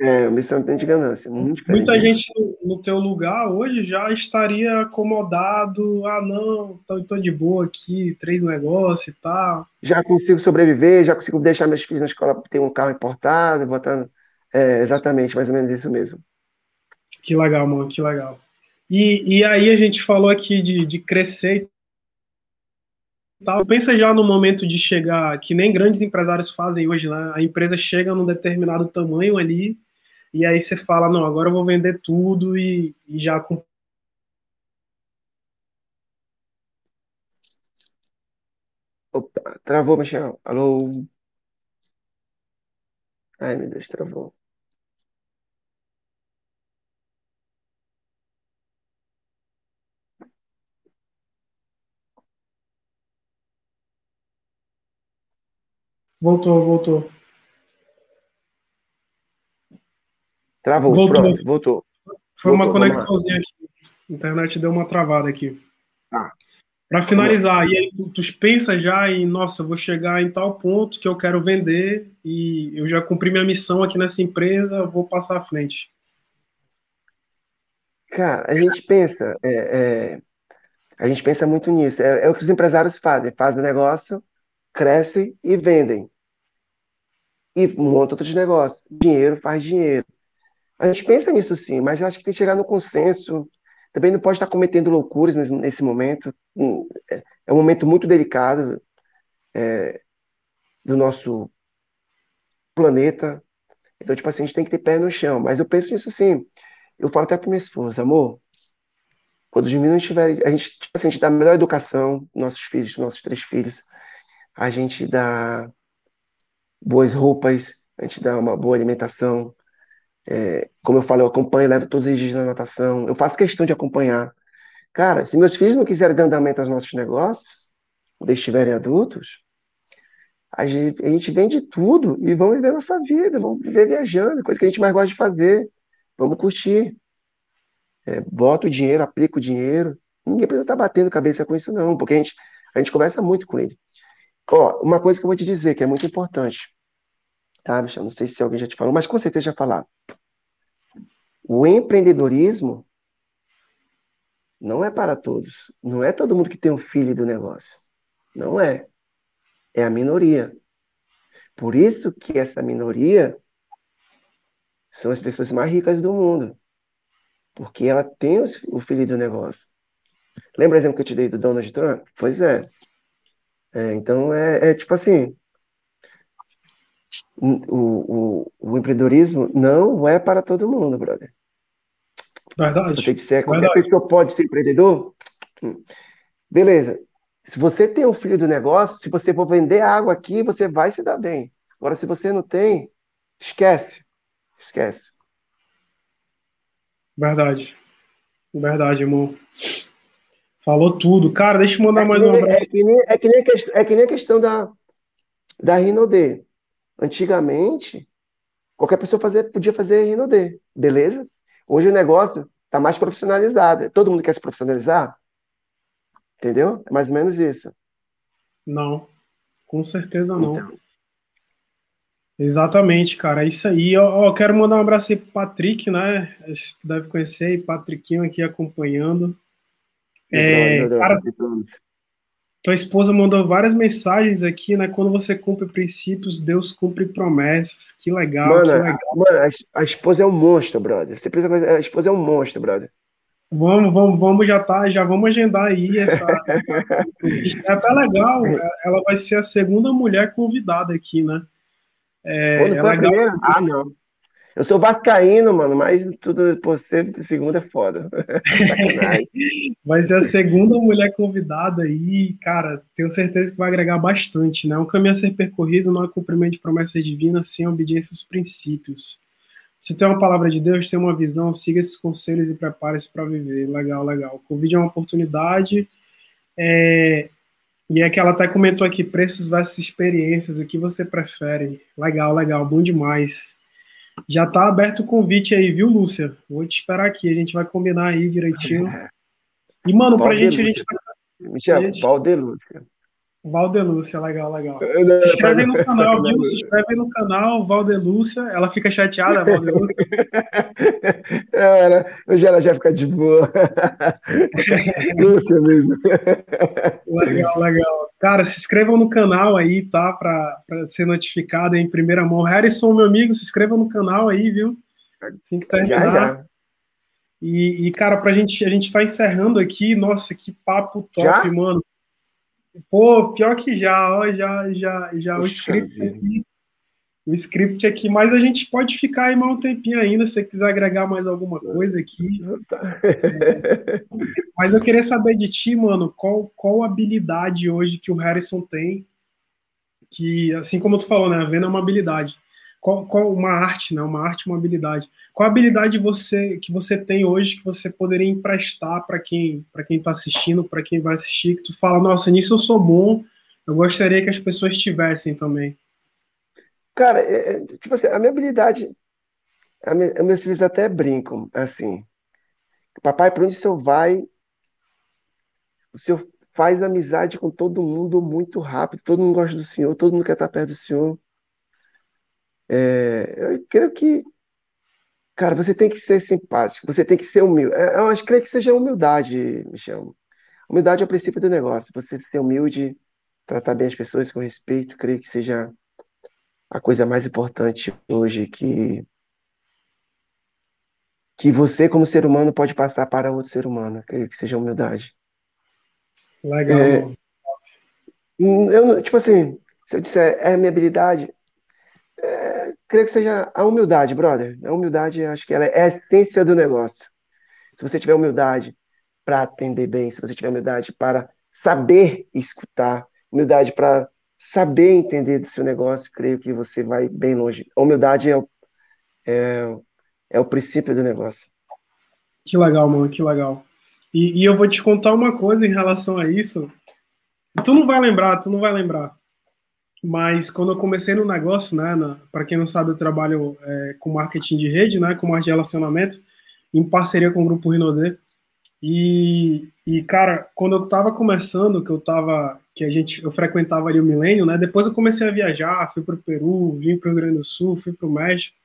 É, missão tem de ganância, muito diferente. Muita gente no, no teu lugar hoje já estaria acomodado. Ah, não, tô, tô de boa aqui, três negócios e tal. Já consigo sobreviver, já consigo deixar meus filhos na escola ter um carro importado, botando. É, exatamente, mais ou menos isso mesmo. Que legal, mano, que legal. E, e aí a gente falou aqui de, de crescer tal. Pensa já no momento de chegar, que nem grandes empresários fazem hoje, né? A empresa chega num determinado tamanho ali, e aí você fala, não, agora eu vou vender tudo e, e já Opa, travou, Michel. Alô? Ai, meu Deus, travou. Voltou, voltou. Travou, Voltou. pronto, voltou. Foi uma Voltou, lá. conexãozinha aqui. A internet deu uma travada aqui. Tá. Para finalizar, e aí tu, tu pensa já em, nossa, eu vou chegar em tal ponto que eu quero vender e eu já cumpri minha missão aqui nessa empresa, vou passar à frente. Cara, a gente pensa, é, é, a gente pensa muito nisso. É, é o que os empresários fazem. Fazem negócio, crescem e vendem. E montam outros negócios. Dinheiro faz dinheiro. A gente pensa nisso sim, mas acho que tem que chegar no consenso. Também não pode estar cometendo loucuras nesse, nesse momento. Hum, É é um momento muito delicado é, do nosso planeta. Então, tipo assim, a gente tem que ter pé no chão. Mas eu penso nisso sim. Eu falo até para minha esposa, amor, quando os meninos tiverem. A gente, tipo assim, a gente dá a melhor educação, nossos filhos, nossos três filhos. A gente dá boas roupas, a gente dá uma boa alimentação. É, como eu falo, eu acompanho, levo todos os dias na natação. Eu faço questão de acompanhar. Cara, se meus filhos não quiserem dar andamento aos nossos negócios, quando estiverem adultos, a gente, a gente vende tudo e vamos viver nossa vida, vamos viver viajando, coisa que a gente mais gosta de fazer. Vamos curtir. É, bota o dinheiro, aplica o dinheiro. Ninguém precisa estar batendo cabeça com isso, não, porque a gente, a gente conversa muito com ele. Ó, uma coisa que eu vou te dizer, que é muito importante, tá, Michel? Não sei se alguém já te falou, mas com certeza já falaram. O empreendedorismo não é para todos. Não é todo mundo que tem um filho do negócio. Não é. É a minoria. Por isso que essa minoria são as pessoas mais ricas do mundo. Porque ela tem o filho do negócio. Lembra o exemplo que eu te dei do Donald Trump? Pois é. É, então, é, é tipo assim, o, o, o empreendedorismo não é para todo mundo, brother. Se Verdade? você disser que qualquer Verdade. pessoa pode ser empreendedor, hum, beleza. Se você tem um filho do negócio, se você for vender água aqui, você vai se dar bem. Agora, se você não tem, esquece. Esquece. Verdade. Verdade, irmão. Falou tudo. Cara, deixa eu mandar mais que um abraço. É que nem, é que nem a questão, é que nem a questão da, da Rinode. Antigamente, qualquer pessoa fazer, podia fazer Rinode, beleza? Hoje o negócio está mais profissionalizado. Todo mundo quer se profissionalizar? Entendeu? É mais ou menos isso. Não, com certeza não. Então, Exatamente, cara. É isso aí. Ó, quero mandar um abraço aí pro Patrick, né? Deve conhecer aí, Patriquinho aqui acompanhando. É, cara, tua esposa mandou várias mensagens aqui, né? Quando você cumpre princípios, Deus cumpre promessas. Que legal, Mano, que a, legal. mano, a, a esposa é um monstro, brother. Você precisa a esposa é um monstro, brother. Vamos, vamos, vamos, já tá, já vamos agendar aí essa. É até legal. Ela vai ser a segunda mulher convidada aqui, né? É, Quando é legal. primeira? Ah, não. Eu sou vascaíno, mano, mas tudo por ser de segunda é foda. Vai ser a segunda mulher convidada aí, cara, tenho certeza que vai agregar bastante, né? Um caminho a ser percorrido não é cumprimento de promessas divinas sem obediência aos princípios. Se tem uma palavra de Deus, tem uma visão, siga esses conselhos e prepare-se para viver. Legal, legal. Covid é uma oportunidade. É... E é que ela até comentou aqui, preços versus experiências, o que você prefere? Legal, legal, bom demais. Já tá aberto o convite aí, viu, Lúcia? Vou te esperar aqui, a gente vai combinar aí direitinho. E, mano, pra gente, a gente Michel, Gente. Valdelúcia. Valdelúcia, legal, legal. Se inscreve aí no canal, viu? Se inscreve aí no canal, Valdelúcia. Ela fica chateada, Valdelúcia. Hoje ela já fica de boa. Lúcia mesmo. Legal, legal. Cara, se inscrevam no canal aí, tá? Pra, pra ser notificado em primeira mão. Harrison, meu amigo, se inscreva no canal aí, viu? Assim que Já, terminar. já. E, e cara, pra gente, a gente tá encerrando aqui, nossa, que papo top, já? mano. Pô, pior que já, ó, já, já, já o script aqui, o script aqui, mas a gente pode ficar aí mais um tempinho ainda, se você quiser agregar mais alguma coisa aqui. Mas eu queria saber de ti, mano, qual, qual habilidade hoje que o Harrison tem, que, assim como tu falou, né, a venda é uma habilidade. Qual, qual uma arte, né? Uma arte, uma habilidade. Qual habilidade você que você tem hoje que você poderia emprestar para quem para quem está assistindo, para quem vai assistir, que tu fala, nossa, nisso eu sou bom, eu gostaria que as pessoas tivessem também. Cara, é, é tipo assim, a minha habilidade, a minha, meus filhos até brincam, assim, papai, para onde o senhor vai, o senhor faz amizade com todo mundo muito rápido, todo mundo gosta do senhor, todo mundo quer estar perto do senhor. É, eu creio que, cara, você tem que ser simpático, você tem que ser humilde. É, eu acho que creio que seja humildade, Michel. Humildade é o princípio do negócio. Você ser humilde, tratar bem as pessoas com respeito, creio que seja a coisa mais importante hoje que que você como ser humano pode passar para outro ser humano. Creio que seja humildade. Legal. É, eu, tipo assim, se eu disser é a minha habilidade, é, creio que seja a humildade, brother. A humildade, acho que ela é a essência do negócio. Se você tiver humildade para atender bem, se você tiver humildade para saber escutar, humildade para saber entender do seu negócio, creio que você vai bem longe. A humildade é o, é, é o princípio do negócio. Que legal, mano, que legal. E, e eu vou te contar uma coisa em relação a isso. Tu não vai lembrar, tu não vai lembrar. Mas quando eu comecei no negócio, né, para quem não sabe, eu trabalho é, com marketing de rede, né, com marketing de relacionamento, em parceria com o Grupo Rinodê. E, e, cara, quando eu estava começando, que eu tava, que a gente, eu frequentava ali o Milênio, né, depois eu comecei a viajar, fui para o Peru, vim para o Rio Grande do Sul, fui para o México,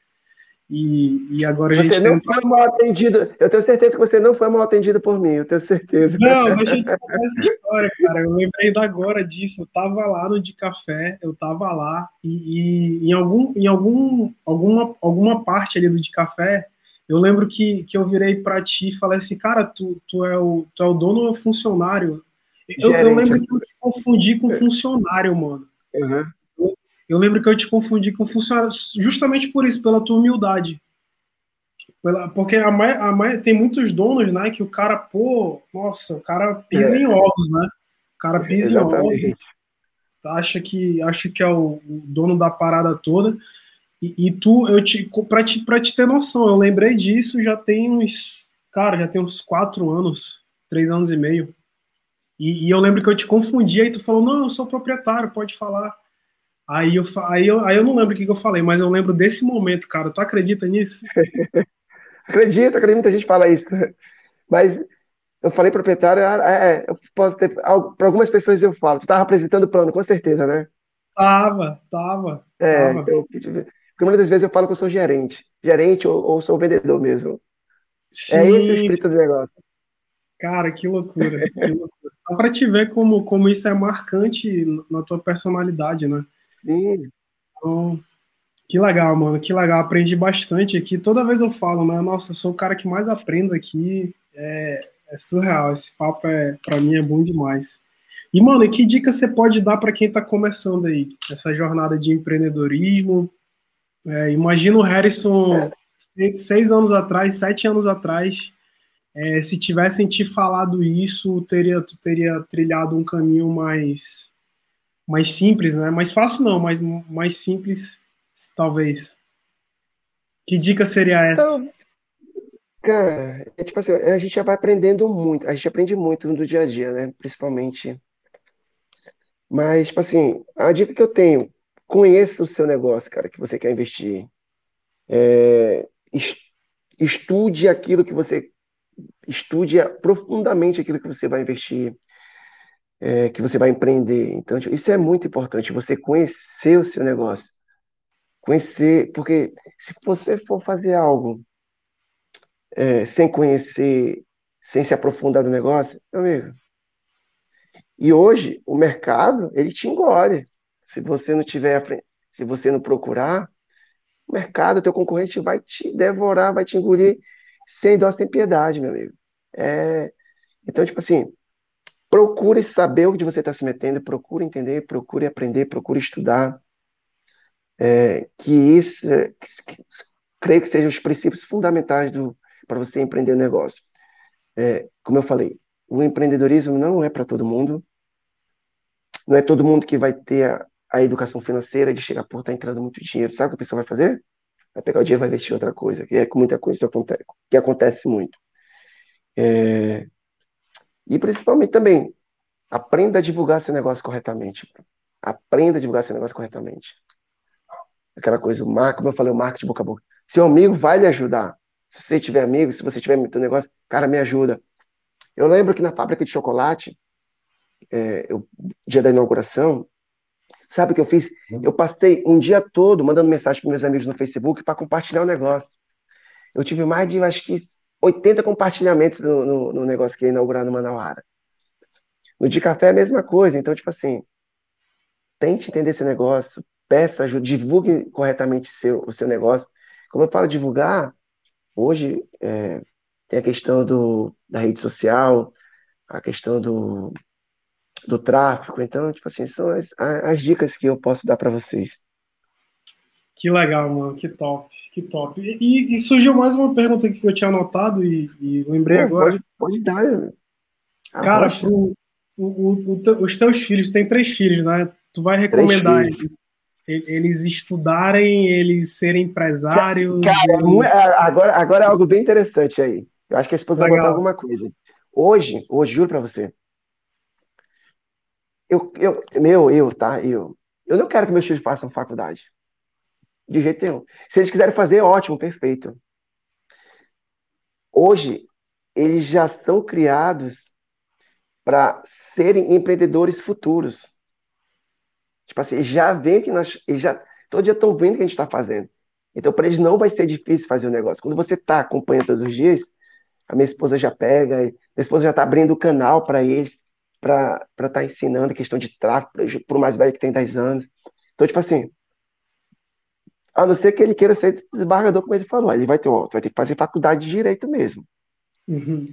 e, e agora a gente você não tem... foi mal atendido. Eu tenho certeza que você não foi mal atendido por mim, eu tenho certeza. Não, mas a gente essa história, cara. Eu lembrei da agora disso. Eu tava lá no de café, eu tava lá, e, e, em, algum, em algum, alguma, alguma parte ali do de café, eu lembro que, que eu virei para ti e falei assim, cara, tu, tu, é o, tu é o dono ou funcionário? Eu, eu lembro que eu te confundi com funcionário, mano. Uhum. Eu lembro que eu te confundi com funcionário justamente por isso, pela tua humildade. Pela, porque a a tem muitos donos, né, que o cara, pô, nossa, o cara pisa é. em ovos, né? O cara pisa Exatamente. em ovos, acha que, acha que é o, o dono da parada toda. E, e, tu, eu te, pra te, pra te ter noção, eu lembrei disso já tem uns, cara, já tem uns quatro anos, três anos e meio. E, e eu lembro que eu te confundi, aí tu falou, não, eu sou proprietário, pode falar. Aí eu, aí, eu, aí eu não lembro o que, que eu falei, mas eu lembro desse momento, cara. Tu acredita nisso? acredito, acredito, muita gente fala isso. Mas eu falei proprietário, é, é eu posso ter. Para algumas pessoas eu falo, tu estava apresentando o plano, com certeza, né? Tava, tava. É, tava. Eu, porque muitas das vezes eu falo que eu sou gerente. Gerente ou, ou sou vendedor mesmo. Sim. É esse o espírito do negócio. Cara, que loucura, que loucura. Só para te ver como, como isso é marcante na tua personalidade, né? Sim. Então, que legal, mano. Que legal. Aprendi bastante aqui. Toda vez eu falo, né? Nossa, eu sou o cara que mais aprendo aqui. É, é surreal. Esse papo é, para mim é bom demais. E, mano, que dica você pode dar para quem está começando aí? Essa jornada de empreendedorismo. É, imagina o Harrison seis, seis, anos atrás, sete anos atrás. É, se tivessem te falado isso, teria, tu teria trilhado um caminho mais mais simples, né? Mais fácil não, mas mais simples, talvez. Que dica seria essa? Então, cara, é tipo assim, a gente já vai aprendendo muito, a gente aprende muito no dia a dia, né? Principalmente. Mas, tipo assim, a dica que eu tenho, conheça o seu negócio, cara, que você quer investir. É, estude aquilo que você estude profundamente aquilo que você vai investir é, que você vai empreender. Então, tipo, isso é muito importante, você conhecer o seu negócio. Conhecer, porque se você for fazer algo é, sem conhecer, sem se aprofundar no negócio, meu amigo. E hoje, o mercado, ele te engole. Se você não tiver, se você não procurar, o mercado, o teu concorrente vai te devorar, vai te engolir. Sem dó, sem piedade, meu amigo. É... Então, tipo assim, procure saber o que você está se metendo, procure entender, procure aprender, procure estudar. É, que isso, que, que, creio que sejam os princípios fundamentais para você empreender um negócio. É, como eu falei, o empreendedorismo não é para todo mundo. Não é todo mundo que vai ter a, a educação financeira de chegar por tá entrando muito dinheiro. Sabe o que a pessoa vai fazer? Vai pegar o dinheiro e vai investir outra coisa, que é com muita coisa acontece, que acontece muito. É... E principalmente também, aprenda a divulgar seu negócio corretamente. Aprenda a divulgar seu negócio corretamente. Aquela coisa, o marketing, como eu falei, o marketing boca a boca. Seu amigo vai lhe ajudar. Se você tiver amigo, se você tiver teu negócio, cara, me ajuda. Eu lembro que na fábrica de chocolate, é, eu, dia da inauguração, sabe o que eu fiz? Hum. Eu passei um dia todo mandando mensagem para meus amigos no Facebook para compartilhar o negócio. Eu tive mais de, acho que, 80 compartilhamentos no, no, no negócio que ia inaugurar no Manauara. No de café é a mesma coisa. Então, tipo assim, tente entender esse negócio, peça ajuda, divulgue corretamente seu, o seu negócio. Como eu falo divulgar, hoje é, tem a questão do, da rede social, a questão do, do tráfico. Então, tipo assim, são as, as dicas que eu posso dar para vocês. Que legal, mano, que top, que top. E, e, surgiu mais uma pergunta que eu tinha anotado e, e lembrei Pô, agora. Pode, pode dar. Cara, pro, o, o, os teus filhos, tem três filhos, né? Tu vai recomendar eles estudarem, eles serem empresários? Cara, eles... É, agora, agora é algo bem interessante aí. Eu acho que a esposa vai botar alguma coisa. Hoje, hoje, juro para você, eu, eu, meu, eu, tá? Eu, eu não quero que meus filhos façam faculdade. De jeito nenhum. Se eles quiserem fazer, ótimo, perfeito. Hoje, eles já estão criados para serem empreendedores futuros. Tipo assim, já veem que nós. Já, todo dia estão vendo o que a gente está fazendo. Então, para eles não vai ser difícil fazer o negócio. Quando você está acompanhando todos os dias, a minha esposa já pega, minha esposa já está abrindo o canal para eles para estar tá ensinando questão de tráfego para o mais velho que tem 10 anos. Então, tipo assim, a não ser que ele queira ser desembargador, como ele falou, ele vai ter, vai ter que fazer faculdade de direito mesmo. Uhum.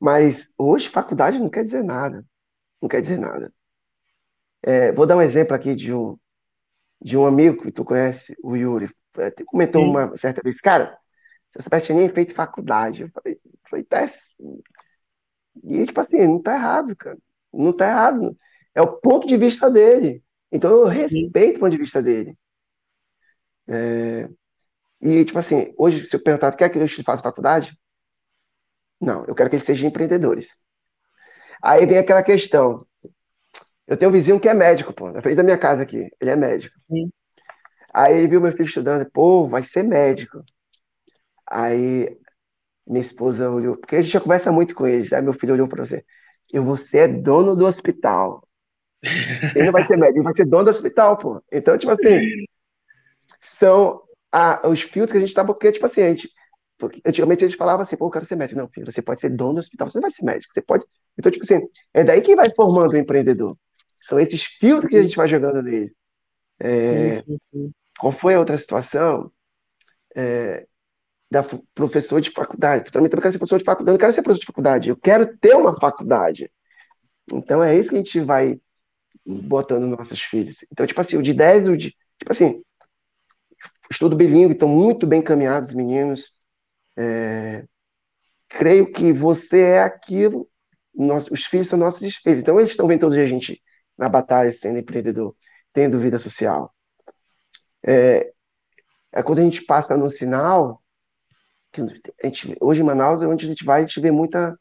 Mas hoje faculdade não quer dizer nada. Não quer dizer nada. É, vou dar um exemplo aqui de um, de um amigo que tu conhece, o Yuri. É, comentou Sim. uma certa vez, cara, seu Sebastião nem feito faculdade. Eu falei, foi péssimo. E, tipo assim, não tá errado, cara. Não está errado. É o ponto de vista dele. Então eu respeito o ponto de vista dele. É... E, tipo assim, hoje, se eu perguntar, quer que eles façam faculdade? Não, eu quero que eles sejam empreendedores. Aí vem aquela questão. Eu tenho um vizinho que é médico, pô, na frente da minha casa aqui. Ele é médico. Sim. Aí ele viu meu filho estudando, pô, vai ser médico. Aí minha esposa olhou, porque a gente já conversa muito com eles. Aí meu filho olhou para você e você é dono do hospital. Ele não vai ser médico, ele vai ser dono do hospital, pô. Então, tipo assim, são a, os filtros que a gente tá, porque, tipo assim, a gente, porque, antigamente a gente falava assim, pô, eu quero ser médico. Não, filho, você pode ser dono do hospital, você não vai ser médico, você pode. Então, tipo assim, é daí que vai formando o empreendedor. São esses filtros que a gente vai jogando nele. É, sim, sim, sim. Qual foi a outra situação? É, da professor de faculdade. Eu também quero ser professor de faculdade, eu não quero ser professor de faculdade, eu quero ter uma faculdade. Então é isso que a gente vai botando nos nossos filhos. Então, tipo assim, o de 10, o de. Tipo assim, estudo bilíngue, estão muito bem caminhados, meninos. É, creio que você é aquilo, nós, os filhos são nossos espelhos. Então, eles estão vendo todo dia a gente na batalha, sendo empreendedor, tendo vida social. É, é quando a gente passa no sinal, gente, hoje em Manaus, é onde a gente vai, a gente vê muita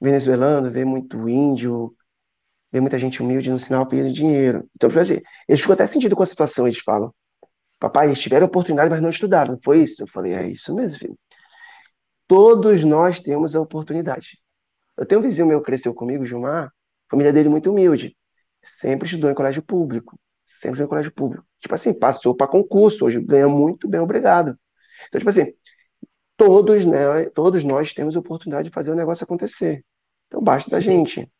venezuelano, vê muito índio, vê muita gente humilde no sinal pedindo dinheiro. Então, exemplo, eles ficam até sentido com a situação, eles falam. Papai, eles tiveram oportunidade, mas não estudaram, não foi isso? Eu falei, é isso mesmo, filho. Todos nós temos a oportunidade. Eu tenho um vizinho meu que cresceu comigo, Gilmar, a família dele muito humilde. Sempre estudou em colégio público. Sempre estudou em colégio público. Tipo assim, passou para concurso, hoje ganha muito bem, obrigado. Então, tipo assim, todos, né, todos nós temos a oportunidade de fazer o negócio acontecer. Então basta Sim. da gente.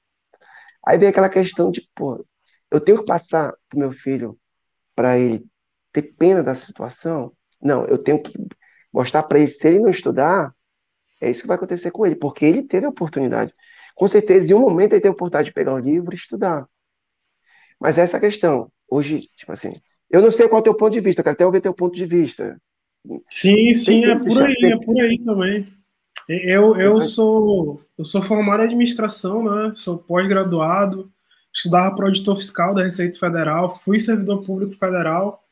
Aí vem aquela questão de, pô, eu tenho que passar pro meu filho para ele ter pena da situação? Não, eu tenho que mostrar para ele, se ele não estudar, É isso que vai acontecer com ele, porque ele teve a oportunidade. Com certeza, em um momento ele teve a oportunidade de pegar um livro e estudar. Mas essa questão, hoje, tipo assim, eu não sei qual é o teu ponto de vista, eu quero até ouvir teu ponto de vista. Sim, sim, é por aí, é por aí também. Eu, eu, sou, eu sou formado em administração, né? Sou pós-graduado, estudava para auditor fiscal da Receita Federal, fui servidor público federal.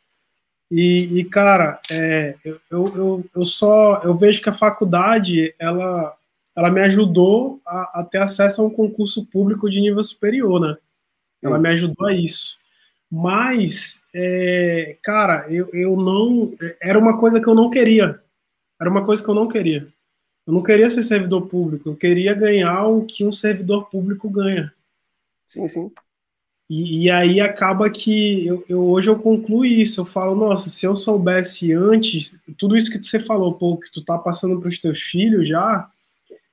E, e cara, é, eu, eu, eu só eu vejo que a faculdade ela, ela me ajudou a, a ter acesso a um concurso público de nível superior, né? Ela me ajudou a isso. Mas, é, cara, eu, eu não. Era uma coisa que eu não queria. Era uma coisa que eu não queria. Eu não queria ser servidor público. Eu queria ganhar o que um servidor público ganha. Sim, sim. E, e aí acaba que eu, eu, hoje eu concluo isso. Eu falo, nossa, se eu soubesse antes, tudo isso que você falou, pô, que tu tá passando para os teus filhos já,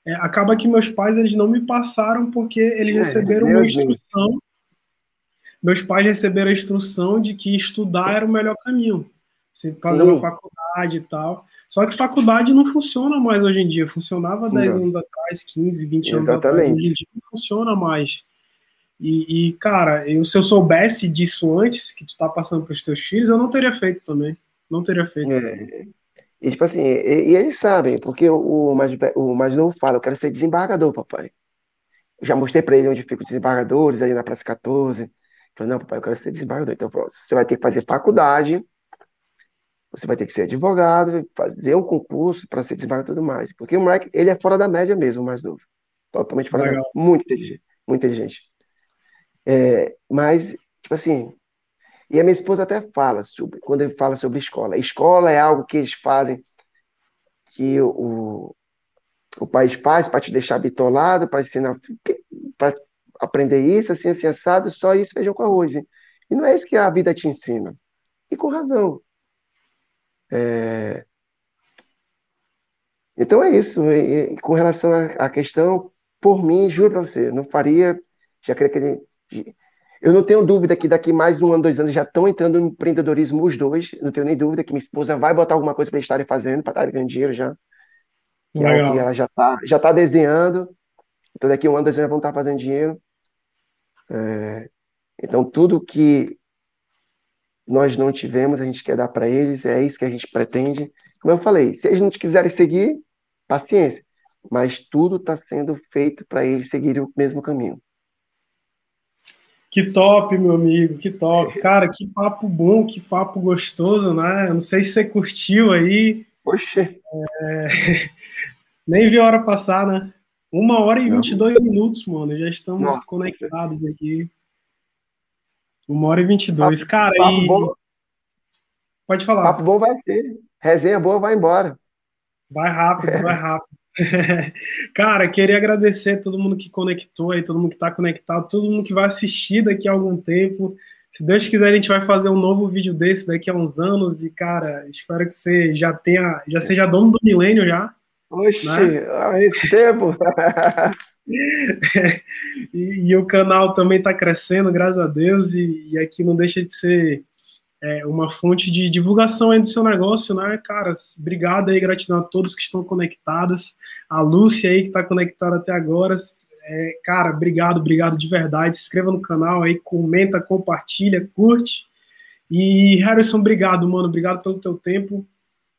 é, acaba que meus pais eles não me passaram porque eles é, receberam uma instrução. Deus meus pais receberam a instrução de que estudar era o melhor caminho. Você fazer uma faculdade e tal. Só que faculdade não funciona mais hoje em dia. Funcionava 10 anos atrás, 15, 20 anos atrás. Hoje em dia não funciona mais. E, e, cara, eu, se eu soubesse disso antes, que tu tá passando para os teus filhos, eu não teria feito também. Não teria feito. É. E, tipo assim, e, e, eles sabem, porque o, mais, o mais novo fala, eu quero ser desembargador, papai. Eu já mostrei para ele onde ficam os desembargadores, ali na Praça 14. Falei, não, papai, eu quero ser desembargador. Então, você vai ter que fazer faculdade, você vai ter que ser advogado, fazer um concurso para ser desembargador e tudo mais. Porque o moleque, ele é fora da média mesmo, o mais novo. Totalmente fora Legal. da média. Muito inteligente. Muito inteligente. É, mas, tipo assim, e a minha esposa até fala sobre, quando ele fala sobre escola. Escola é algo que eles fazem que o, o país faz para te deixar bitolado, para ensinar, para aprender isso, assim, assim, assado, só isso, feijão com arroz. E não é isso que a vida te ensina. E com razão. É... Então é isso. E, e, com relação à questão, por mim, juro para você, não faria. Já creio que ele, eu não tenho dúvida que daqui mais um ano, dois anos já estão entrando no empreendedorismo os dois. Não tenho nem dúvida que minha esposa vai botar alguma coisa para eles estarem fazendo, para estarem ganhando dinheiro já. Que é que ela já está já tá desenhando. Então daqui um ano, dois anos já vão estar fazendo dinheiro. É, então, tudo que nós não tivemos, a gente quer dar para eles, é isso que a gente pretende. Como eu falei, se eles não quiserem seguir, paciência, mas tudo está sendo feito para eles seguirem o mesmo caminho. Que top, meu amigo, que top. Cara, que papo bom, que papo gostoso, né? Não sei se você curtiu aí. Poxa. É... Nem vi a hora passar, né? Uma hora e vinte e dois minutos, mano. Já estamos Nossa. conectados aqui. Uma hora e vinte e dois. Cara, papo e... Bom. Pode falar. Papo bom vai ser. Resenha boa vai embora. Vai rápido, vai rápido. Cara, queria agradecer a todo mundo que conectou aí, todo mundo que está conectado, todo mundo que vai assistir daqui a algum tempo. Se Deus quiser, a gente vai fazer um novo vídeo desse daqui a uns anos. E, cara, espero que você já tenha, já seja dono do milênio já. Oxe, né? recebo! e, e, o canal também está crescendo, graças a Deus, e, e, aqui não deixa de ser é, uma fonte de divulgação aí do seu negócio, né, cara? Obrigado aí, gratidão a todos que estão conectados, a Lúcia aí que está conectada até agora. É, cara, obrigado, obrigado de verdade. Se inscreva no canal aí, comenta, compartilha, curte. E Harrison, obrigado, mano. Obrigado pelo teu tempo.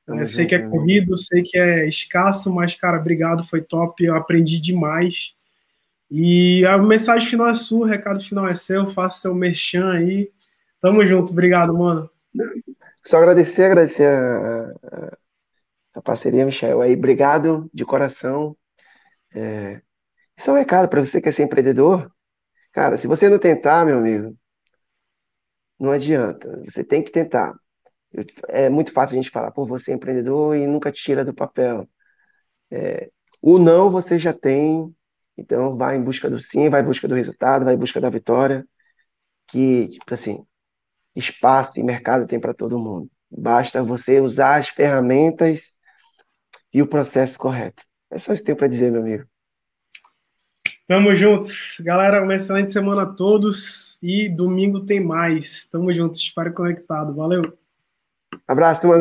Eu sei que é corrido, sei que é escasso, mas, cara, obrigado, foi top, eu aprendi demais. E a mensagem final é sua, o recado final é seu, faça seu merchan aí. Tamo junto, obrigado, mano. Só agradecer, agradecer a, a, a parceria, Michel. Aí, obrigado de coração. É, isso é um recado para você que é ser empreendedor. Cara, se você não tentar, meu amigo, não adianta. Você tem que tentar. É muito fácil a gente falar, pô, você é empreendedor e nunca tira do papel. É, o não você já tem, então vai em busca do sim, vai em busca do resultado, vai em busca da vitória, que, tipo assim, espaço e mercado tem para todo mundo. Basta você usar as ferramentas e o processo correto. É só isso que tenho para dizer, meu amigo. Tamo juntos. Galera, uma excelente semana a todos e domingo tem mais. Tamo juntos. Espero conectado. Valeu. Abraço, mano.